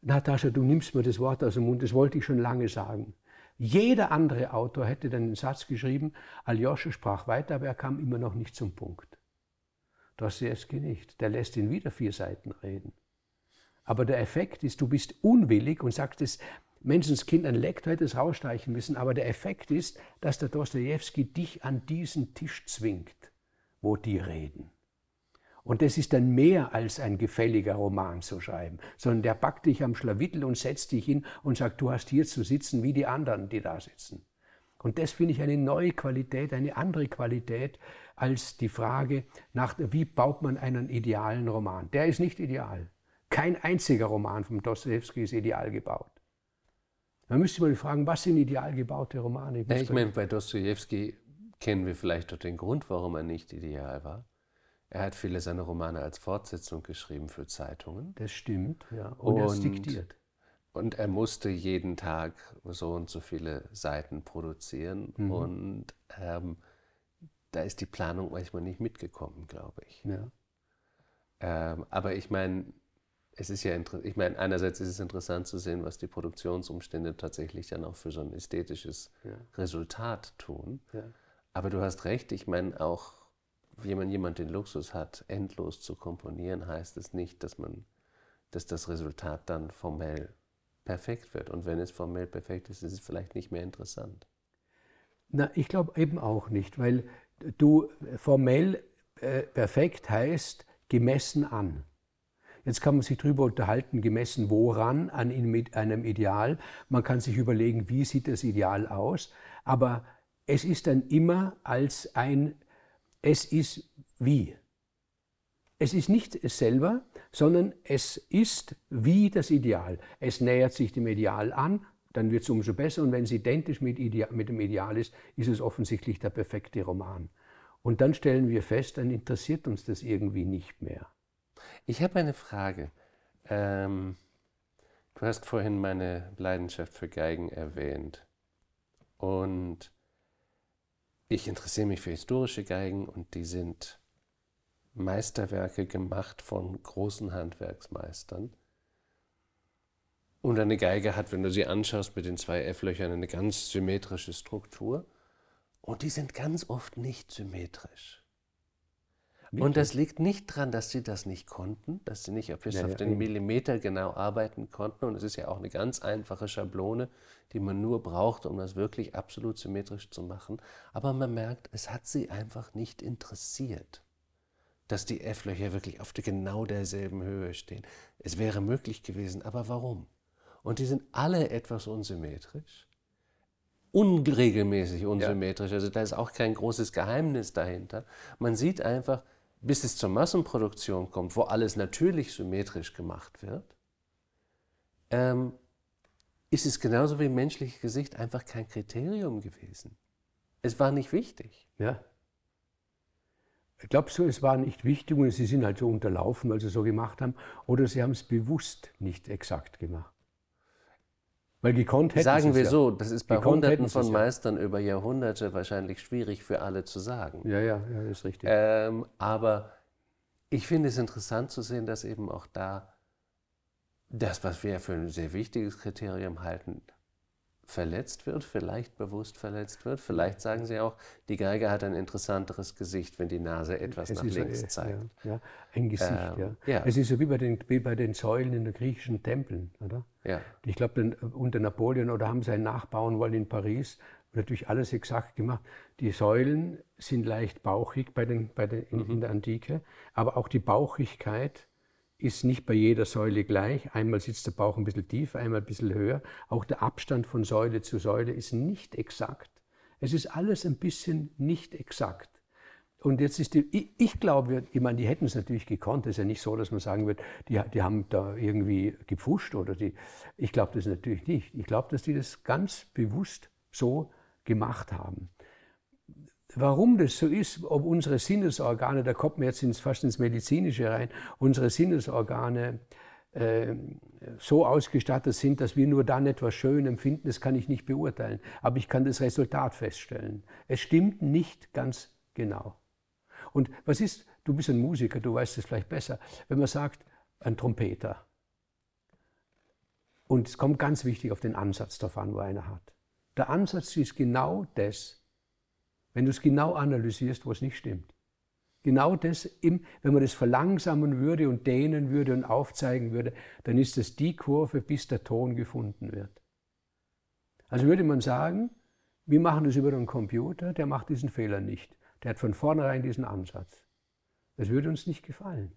Natascha, du nimmst mir das Wort aus dem Mund, das wollte ich schon lange sagen. Jeder andere Autor hätte dann den Satz geschrieben, Aljoscha sprach weiter, aber er kam immer noch nicht zum Punkt. Dostoevsky nicht. Der lässt ihn wieder vier Seiten reden. Aber der Effekt ist, du bist unwillig und sagst es, Menschenskind, ein Lektor hätte es rausstreichen müssen, aber der Effekt ist, dass der Dostoevsky dich an diesen Tisch zwingt, wo die reden. Und das ist dann mehr als ein gefälliger Roman zu schreiben, sondern der packt dich am Schlawittel und setzt dich hin und sagt, du hast hier zu sitzen wie die anderen, die da sitzen. Und das finde ich eine neue Qualität, eine andere Qualität als die Frage nach, wie baut man einen idealen Roman. Der ist nicht ideal. Kein einziger Roman von Dostoevsky ist ideal gebaut. Man müsste mal fragen, was sind ideal gebaute Romane? Ich, ich meine, bei Dostoevsky kennen wir vielleicht doch den Grund, warum er nicht ideal war. Er hat viele seiner Romane als Fortsetzung geschrieben für Zeitungen. Das stimmt, ja. Und, und er ist diktiert. Und er musste jeden Tag so und so viele Seiten produzieren. Mhm. Und ähm, da ist die Planung manchmal nicht mitgekommen, glaube ich. Ja. Ähm, aber ich meine, es ist ja ich meine, einerseits ist es interessant zu sehen, was die Produktionsumstände tatsächlich dann auch für so ein ästhetisches ja. Resultat tun. Ja. Aber du hast recht, ich meine auch wenn jemand den Luxus hat, endlos zu komponieren, heißt es nicht, dass, man, dass das Resultat dann formell perfekt wird. Und wenn es formell perfekt ist, ist es vielleicht nicht mehr interessant. Na, ich glaube eben auch nicht, weil du formell äh, perfekt heißt gemessen an. Jetzt kann man sich darüber unterhalten, gemessen woran, an einem Ideal. Man kann sich überlegen, wie sieht das Ideal aus. Aber es ist dann immer als ein es ist wie. Es ist nicht es selber, sondern es ist wie das Ideal. Es nähert sich dem Ideal an, dann wird es umso besser. Und wenn es identisch mit, Ideal, mit dem Ideal ist, ist es offensichtlich der perfekte Roman. Und dann stellen wir fest, dann interessiert uns das irgendwie nicht mehr. Ich habe eine Frage. Ähm, du hast vorhin meine Leidenschaft für Geigen erwähnt. Und ich interessiere mich für historische Geigen und die sind Meisterwerke gemacht von großen Handwerksmeistern. Und eine Geige hat, wenn du sie anschaust, mit den zwei F-Löchern eine ganz symmetrische Struktur. Und die sind ganz oft nicht symmetrisch. Und das liegt nicht daran, dass sie das nicht konnten, dass sie nicht bis ja, auf den Millimeter genau arbeiten konnten. Und es ist ja auch eine ganz einfache Schablone, die man nur braucht, um das wirklich absolut symmetrisch zu machen. Aber man merkt, es hat sie einfach nicht interessiert, dass die F-Löcher wirklich auf genau derselben Höhe stehen. Es wäre möglich gewesen, aber warum? Und die sind alle etwas unsymmetrisch unregelmäßig unsymmetrisch. Ja. Also da ist auch kein großes Geheimnis dahinter. Man sieht einfach, bis es zur Massenproduktion kommt, wo alles natürlich symmetrisch gemacht wird, ähm, ist es genauso wie im menschlichen Gesicht einfach kein Kriterium gewesen. Es war nicht wichtig. Ja. Glaube so, es war nicht wichtig und sie sind halt so unterlaufen, weil sie so gemacht haben. Oder sie haben es bewusst nicht exakt gemacht. Weil gekonnt hätten Sagen wir ja. so, das ist bei gekonnt Hunderten von Meistern ja. über Jahrhunderte wahrscheinlich schwierig für alle zu sagen. Ja, ja, ja, ist richtig. Ähm, aber ich finde es interessant zu sehen, dass eben auch da das, was wir für ein sehr wichtiges Kriterium halten, verletzt wird, vielleicht bewusst verletzt wird. Vielleicht sagen Sie auch, die Geige hat ein interessanteres Gesicht, wenn die Nase etwas es nach links ja, zeigt. Ja, ja, ein Gesicht, ähm, ja. ja. Es ist so wie bei, den, wie bei den Säulen in den griechischen Tempeln, oder? Ja. Ich glaube, unter Napoleon oder haben sie einen nachbauen wollen in Paris natürlich alles exakt gemacht. Die Säulen sind leicht bauchig bei den, bei den, in, mhm. in der Antike, aber auch die Bauchigkeit ist nicht bei jeder Säule gleich. Einmal sitzt der Bauch ein bisschen tiefer, einmal ein bisschen höher. Auch der Abstand von Säule zu Säule ist nicht exakt. Es ist alles ein bisschen nicht exakt. Und jetzt ist die, ich, ich glaube, ich meine, die hätten es natürlich gekonnt. Es ist ja nicht so, dass man sagen wird, die, die haben da irgendwie gepfuscht oder die. Ich glaube das natürlich nicht. Ich glaube, dass die das ganz bewusst so gemacht haben. Warum das so ist, ob unsere Sinnesorgane, da kommt man jetzt ins, fast ins Medizinische rein, unsere Sinnesorgane äh, so ausgestattet sind, dass wir nur dann etwas schön empfinden, das kann ich nicht beurteilen. Aber ich kann das Resultat feststellen. Es stimmt nicht ganz genau. Und was ist, du bist ein Musiker, du weißt es vielleicht besser, wenn man sagt, ein Trompeter. Und es kommt ganz wichtig auf den Ansatz an, wo einer hat. Der Ansatz ist genau das, wenn du es genau analysierst, wo es nicht stimmt. Genau das, im, wenn man das verlangsamen würde und dehnen würde und aufzeigen würde, dann ist es die Kurve, bis der Ton gefunden wird. Also würde man sagen, wir machen das über den Computer, der macht diesen Fehler nicht. Der hat von vornherein diesen Ansatz. Das würde uns nicht gefallen.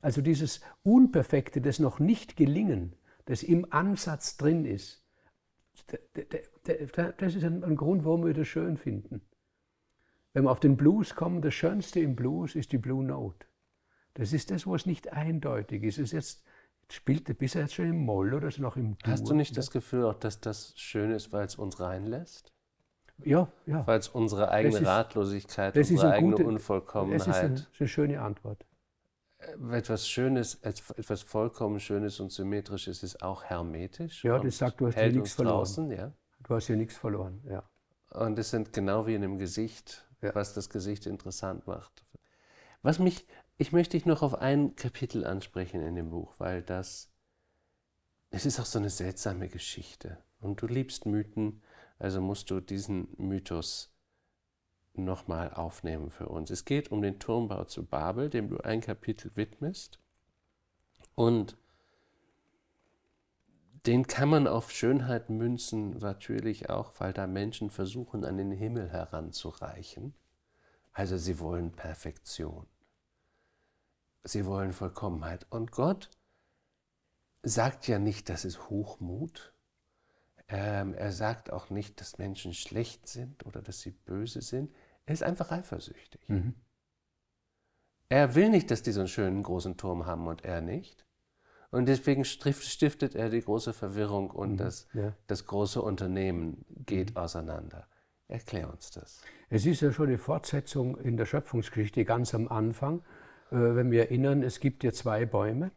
Also dieses Unperfekte, das noch nicht gelingen, das im Ansatz drin ist, das ist ein Grund, warum wir das schön finden. Wenn wir auf den Blues kommen, das Schönste im Blues ist die Blue Note. Das ist das, was nicht eindeutig ist. Es jetzt spielt er bisher jetzt schon im Moll oder ist noch im Dur? Hast du nicht das Gefühl auch, dass das schön ist, weil es uns reinlässt? Ja, ja. Weil es unsere eigene ist, Ratlosigkeit, unsere eigene gute, Unvollkommenheit. Das ist eine, eine schöne Antwort. Äh, etwas Schönes, etwas vollkommen Schönes und Symmetrisches ist auch hermetisch. Ja, das sagt, du hast hier nichts verloren. Draußen, ja? Du hast hier nichts verloren, ja. Und es sind genau wie in einem Gesicht ja. was das Gesicht interessant macht. Was mich, ich möchte dich noch auf ein Kapitel ansprechen in dem Buch, weil das, es ist auch so eine seltsame Geschichte. Und du liebst Mythen, also musst du diesen Mythos nochmal aufnehmen für uns. Es geht um den Turmbau zu Babel, dem du ein Kapitel widmest. Und den kann man auf Schönheit münzen, natürlich auch, weil da Menschen versuchen, an den Himmel heranzureichen. Also sie wollen Perfektion. Sie wollen Vollkommenheit. Und Gott sagt ja nicht, das ist Hochmut. Ähm, er sagt auch nicht, dass Menschen schlecht sind oder dass sie böse sind. Er ist einfach eifersüchtig. Mhm. Er will nicht, dass die so einen schönen großen Turm haben und er nicht. Und deswegen stiftet er die große Verwirrung und mhm, das, ja. das große Unternehmen geht mhm. auseinander. Erklär uns das. Es ist ja schon eine Fortsetzung in der Schöpfungsgeschichte ganz am Anfang. Äh, wenn wir erinnern, es gibt ja zwei Bäume.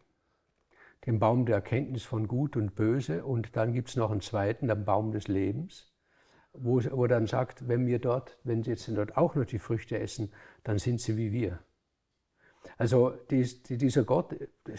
Den Baum der Erkenntnis von Gut und Böse und dann gibt es noch einen zweiten, den Baum des Lebens, wo, wo dann sagt, wenn wir dort, wenn sie jetzt dort auch noch die Früchte essen, dann sind sie wie wir. Also dies, dieser Gott,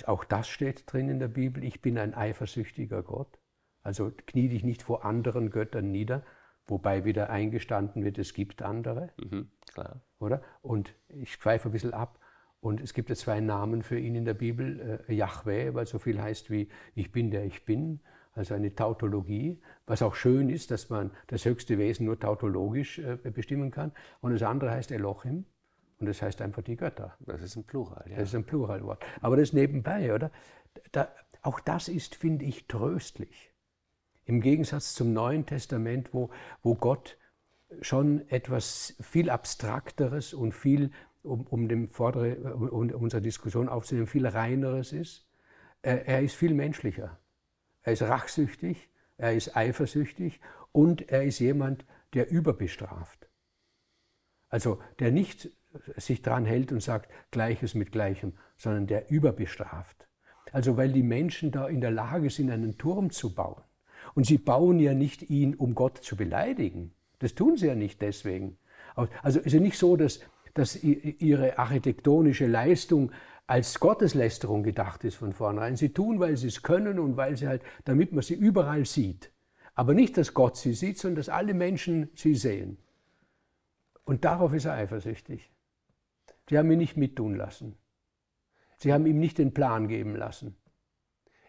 auch das steht drin in der Bibel, ich bin ein eifersüchtiger Gott. Also knie dich nicht vor anderen Göttern nieder, wobei wieder eingestanden wird, es gibt andere. Mhm, klar. Oder? Und ich schweife ein bisschen ab. Und es gibt ja zwei Namen für ihn in der Bibel, äh, Yahweh, weil so viel heißt wie ich bin der ich bin, also eine Tautologie, was auch schön ist, dass man das höchste Wesen nur tautologisch äh, bestimmen kann. Und das andere heißt Elohim, und das heißt einfach die Götter. Das ist ein Plural, ja. Das ist ein Pluralwort. Aber das nebenbei, oder? Da, auch das ist, finde ich, tröstlich. Im Gegensatz zum Neuen Testament, wo, wo Gott schon etwas viel Abstrakteres und viel um, um, dem vordere, um unsere Diskussion aufzunehmen, viel reineres ist. Er, er ist viel menschlicher. Er ist rachsüchtig, er ist eifersüchtig und er ist jemand, der überbestraft. Also der nicht sich dran hält und sagt Gleiches mit Gleichem, sondern der überbestraft. Also weil die Menschen da in der Lage sind, einen Turm zu bauen. Und sie bauen ja nicht ihn, um Gott zu beleidigen. Das tun sie ja nicht deswegen. Also ist ja nicht so, dass, dass ihre architektonische Leistung als Gotteslästerung gedacht ist von vornherein. Sie tun, weil sie es können und weil sie halt, damit man sie überall sieht. Aber nicht, dass Gott sie sieht, sondern dass alle Menschen sie sehen. Und darauf ist er eifersüchtig. Sie haben ihn nicht mittun lassen. Sie haben ihm nicht den Plan geben lassen.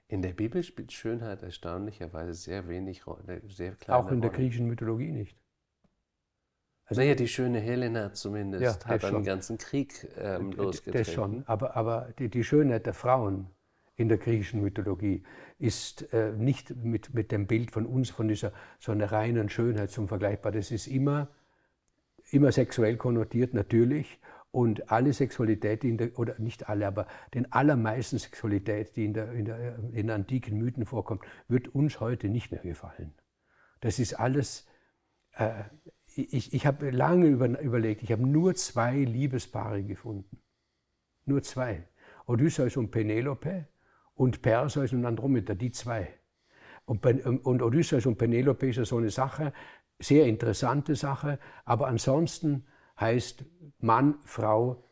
In der Bibel spielt Schönheit erstaunlicherweise sehr wenig Rolle. Sehr Auch in der griechischen Mythologie nicht. Also, naja, die schöne Helena zumindest ja, hat einen ganzen Krieg ähm, losgetreten. Das schon, aber, aber die, die, Schönheit der Frauen in der griechischen Mythologie ist äh, nicht mit, mit dem Bild von uns, von dieser so einer reinen Schönheit zum vergleichbar. Das ist immer, immer sexuell konnotiert, natürlich. Und alle Sexualität, in der, oder nicht alle, aber den allermeisten Sexualität, die in, der, in, der, in antiken Mythen vorkommt, wird uns heute nicht mehr gefallen. Das ist alles äh, ich, ich habe lange über, überlegt, ich habe nur zwei Liebespaare gefunden. Nur zwei. Odysseus und Penelope und Perseus und Andromeda, die zwei. Und, und Odysseus und Penelope ist ja so eine Sache, sehr interessante Sache, aber ansonsten heißt Mann, Frau,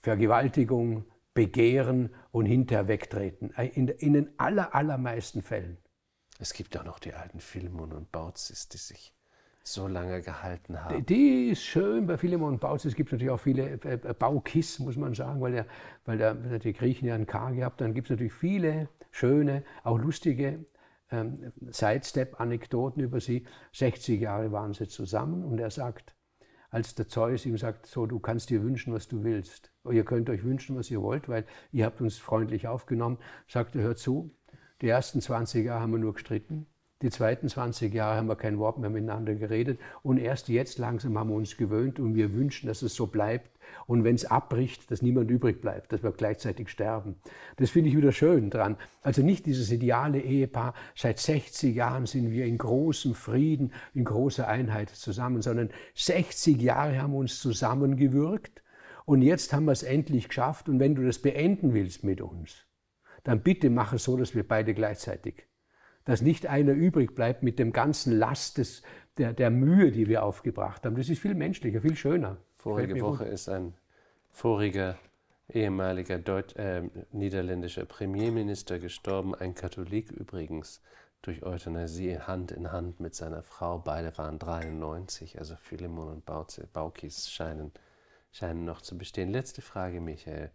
Vergewaltigung, Begehren und hinterher wegtreten. In, in den aller, allermeisten Fällen. Es gibt auch noch die alten Philemon und Bautzis, die sich so lange gehalten haben. Die ist schön bei Philemon Bautz. Es gibt natürlich auch viele äh, äh, Baukiss, muss man sagen, weil, der, weil der, die Griechen ja ein K gehabt haben. Dann gibt es natürlich viele schöne, auch lustige ähm, Sidestep-Anekdoten über sie. 60 Jahre waren sie zusammen und er sagt, als der Zeus ihm sagt, so, du kannst dir wünschen, was du willst. Ihr könnt euch wünschen, was ihr wollt, weil ihr habt uns freundlich aufgenommen. Sagt er, hört zu, die ersten 20 Jahre haben wir nur gestritten. Die zweiten 20 Jahre haben wir kein Wort mehr miteinander geredet und erst jetzt langsam haben wir uns gewöhnt und wir wünschen, dass es so bleibt und wenn es abbricht, dass niemand übrig bleibt, dass wir gleichzeitig sterben. Das finde ich wieder schön dran. Also nicht dieses ideale Ehepaar, seit 60 Jahren sind wir in großem Frieden, in großer Einheit zusammen, sondern 60 Jahre haben wir uns zusammengewürgt und jetzt haben wir es endlich geschafft und wenn du das beenden willst mit uns, dann bitte mach es so, dass wir beide gleichzeitig dass nicht einer übrig bleibt mit dem ganzen Last des, der, der Mühe, die wir aufgebracht haben. Das ist viel menschlicher, viel schöner. Vorige Woche gut. ist ein voriger ehemaliger Deut äh, niederländischer Premierminister gestorben, ein Katholik übrigens, durch Euthanasie Hand in Hand mit seiner Frau. Beide waren 93, also Philemon und Baukis scheinen, scheinen noch zu bestehen. Letzte Frage, Michael.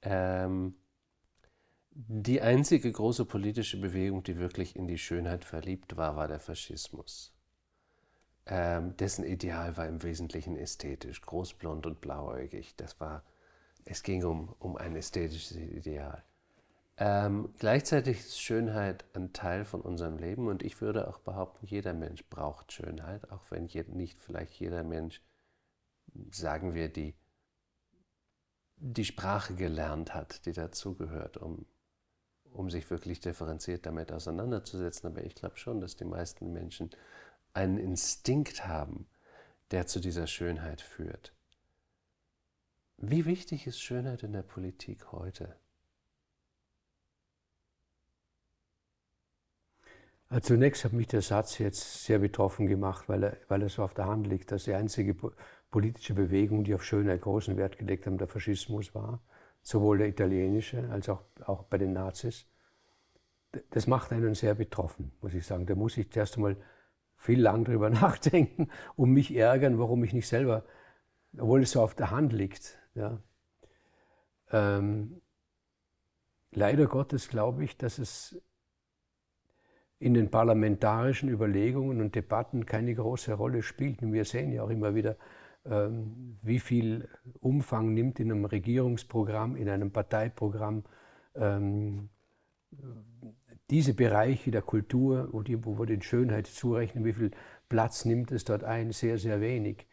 Ähm, die einzige große politische Bewegung, die wirklich in die Schönheit verliebt war, war der Faschismus. Ähm, dessen Ideal war im Wesentlichen ästhetisch, großblond und blauäugig. Das war, es ging um, um ein ästhetisches Ideal. Ähm, gleichzeitig ist Schönheit ein Teil von unserem Leben und ich würde auch behaupten, jeder Mensch braucht Schönheit, auch wenn nicht vielleicht jeder Mensch, sagen wir, die, die Sprache gelernt hat, die dazugehört, um um sich wirklich differenziert damit auseinanderzusetzen. Aber ich glaube schon, dass die meisten Menschen einen Instinkt haben, der zu dieser Schönheit führt. Wie wichtig ist Schönheit in der Politik heute? Also zunächst hat mich der Satz jetzt sehr betroffen gemacht, weil er, weil er so auf der Hand liegt, dass die einzige politische Bewegung, die auf Schönheit großen Wert gelegt haben, der Faschismus war sowohl der italienische als auch, auch bei den Nazis. Das macht einen sehr betroffen, muss ich sagen. Da muss ich zuerst einmal viel lang drüber nachdenken und mich ärgern, warum ich nicht selber, obwohl es so auf der Hand liegt. Ja. Ähm, leider Gottes glaube ich, dass es in den parlamentarischen Überlegungen und Debatten keine große Rolle spielt. Und wir sehen ja auch immer wieder, wie viel Umfang nimmt in einem Regierungsprogramm, in einem Parteiprogramm ähm, diese Bereiche der Kultur, wo, die, wo wir den Schönheit zurechnen, wie viel Platz nimmt es dort ein? Sehr, sehr wenig.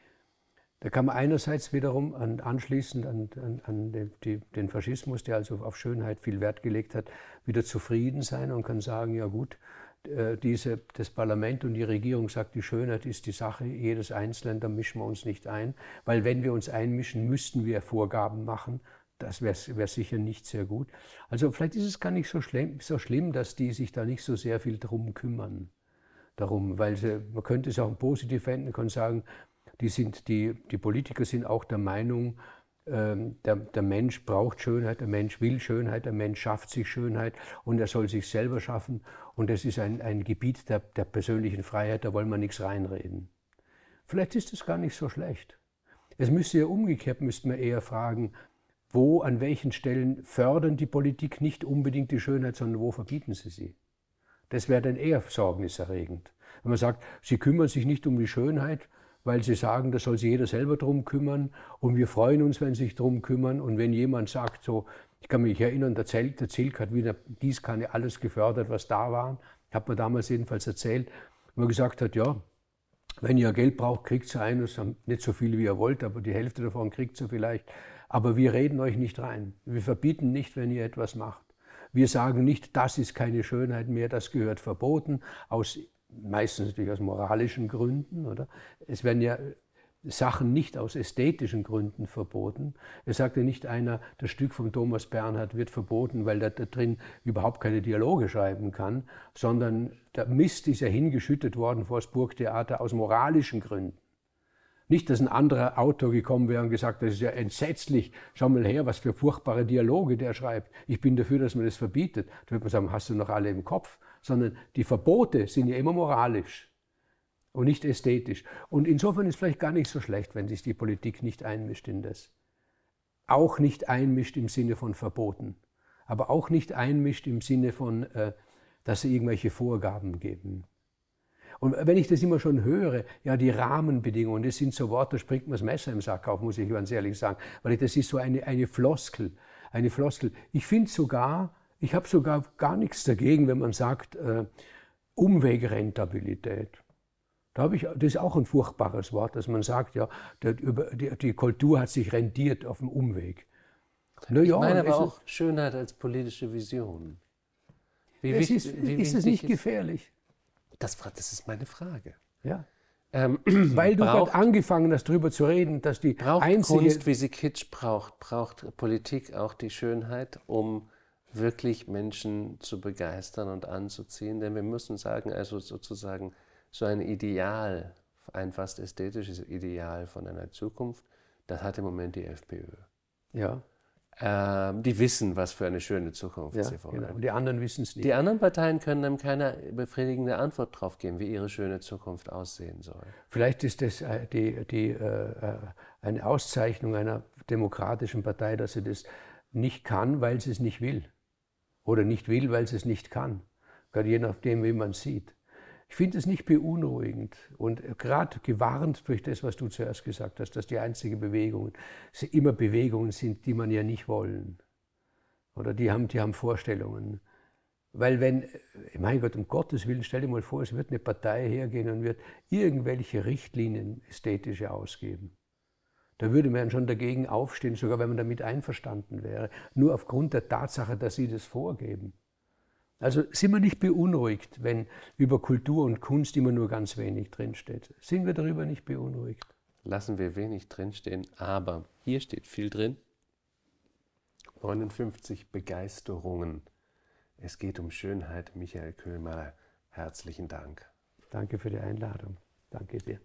Da kann man einerseits wiederum an, anschließend an, an, an die, den Faschismus, der also auf Schönheit viel Wert gelegt hat, wieder zufrieden sein und kann sagen, ja gut, diese, das Parlament und die Regierung sagt, die Schönheit ist die Sache jedes Einzelnen, da mischen wir uns nicht ein, weil wenn wir uns einmischen, müssten wir Vorgaben machen. Das wäre wär sicher nicht sehr gut. Also vielleicht ist es gar nicht so schlimm, so schlimm, dass die sich da nicht so sehr viel drum kümmern. Darum, weil sie, man könnte es auch positiv wenden, kann sagen, die, sind, die, die Politiker sind auch der Meinung, der, der, Mensch braucht Schönheit, der Mensch will Schönheit, der Mensch schafft sich Schönheit und er soll sich selber schaffen. Und das ist ein, ein Gebiet der, der persönlichen Freiheit, da wollen wir nichts reinreden. Vielleicht ist das gar nicht so schlecht. Es müsste ja umgekehrt, müsste man eher fragen, wo, an welchen Stellen fördern die Politik nicht unbedingt die Schönheit, sondern wo verbieten sie sie? Das wäre dann eher sorgniserregend. Wenn man sagt, sie kümmern sich nicht um die Schönheit, weil sie sagen, da soll sich jeder selber drum kümmern und wir freuen uns, wenn sie sich drum kümmern. Und wenn jemand sagt, so, ich kann mich erinnern, der, Zelt, der Zilk hat wie eine Gießkanne alles gefördert, was da war. Hat man damals jedenfalls erzählt, wo man gesagt hat, ja, wenn ihr Geld braucht, kriegt ihr ein, nicht so viel wie ihr wollt, aber die Hälfte davon kriegt ihr vielleicht. Aber wir reden euch nicht rein. Wir verbieten nicht, wenn ihr etwas macht. Wir sagen nicht, das ist keine Schönheit mehr, das gehört verboten, aus meistens natürlich aus moralischen Gründen, oder? Es werden ja Sachen nicht aus ästhetischen Gründen verboten. Es sagte nicht einer, das Stück von Thomas Bernhard wird verboten, weil er da drin überhaupt keine Dialoge schreiben kann, sondern der Mist ist ja hingeschüttet worden vor das Burgtheater aus moralischen Gründen. Nicht, dass ein anderer Autor gekommen wäre und gesagt, das ist ja entsetzlich, schau mal her, was für furchtbare Dialoge der schreibt. Ich bin dafür, dass man das verbietet. Da würde man sagen, hast du noch alle im Kopf? Sondern die Verbote sind ja immer moralisch und nicht ästhetisch. Und insofern ist es vielleicht gar nicht so schlecht, wenn sich die Politik nicht einmischt in das. Auch nicht einmischt im Sinne von Verboten, aber auch nicht einmischt im Sinne von, äh, dass sie irgendwelche Vorgaben geben. Und wenn ich das immer schon höre, ja, die Rahmenbedingungen, das sind so Worte, da springt mir das Messer im Sack auf, muss ich ganz ehrlich sagen, weil das ist so eine, eine Floskel, eine Floskel. Ich finde sogar, ich habe sogar gar nichts dagegen, wenn man sagt, äh, Umwegrentabilität. Da habe ich, das ist auch ein furchtbares Wort, dass man sagt, ja, die, die Kultur hat sich rentiert auf dem Umweg. Na, ich ja, meine aber auch Schönheit als politische Vision. Wie es ist, wie ist es nicht gefährlich? Das, das ist meine Frage. Ja. Ähm, Weil du gerade angefangen hast, darüber zu reden, dass die braucht einzige Kunst, wie sie Kitsch braucht, braucht Politik auch die Schönheit, um wirklich Menschen zu begeistern und anzuziehen. Denn wir müssen sagen, also sozusagen so ein Ideal, ein fast ästhetisches Ideal von einer Zukunft, das hat im Moment die FPÖ. Ja. Ähm, die wissen, was für eine schöne Zukunft ja, sie wollen. Genau. Und die anderen wissen es nicht. Die anderen Parteien können einem keine befriedigende Antwort darauf geben, wie ihre schöne Zukunft aussehen soll. Vielleicht ist das äh, die, die, äh, äh, eine Auszeichnung einer demokratischen Partei, dass sie das nicht kann, weil sie es nicht will oder nicht will, weil sie es nicht kann. Gerade je nachdem, wie man sieht. Ich finde es nicht beunruhigend und gerade gewarnt durch das, was du zuerst gesagt hast, dass die einzigen Bewegungen immer Bewegungen sind, die man ja nicht wollen. Oder die haben, die haben Vorstellungen. Weil wenn, mein Gott, um Gottes Willen, stell dir mal vor, es wird eine Partei hergehen und wird irgendwelche Richtlinien ästhetische ausgeben. Da würde man schon dagegen aufstehen, sogar wenn man damit einverstanden wäre, nur aufgrund der Tatsache, dass sie das vorgeben. Also sind wir nicht beunruhigt, wenn über Kultur und Kunst immer nur ganz wenig drinsteht. Sind wir darüber nicht beunruhigt? Lassen wir wenig drinstehen, aber hier steht viel drin. 59 Begeisterungen. Es geht um Schönheit. Michael Köhlmeier, herzlichen Dank. Danke für die Einladung. Danke dir.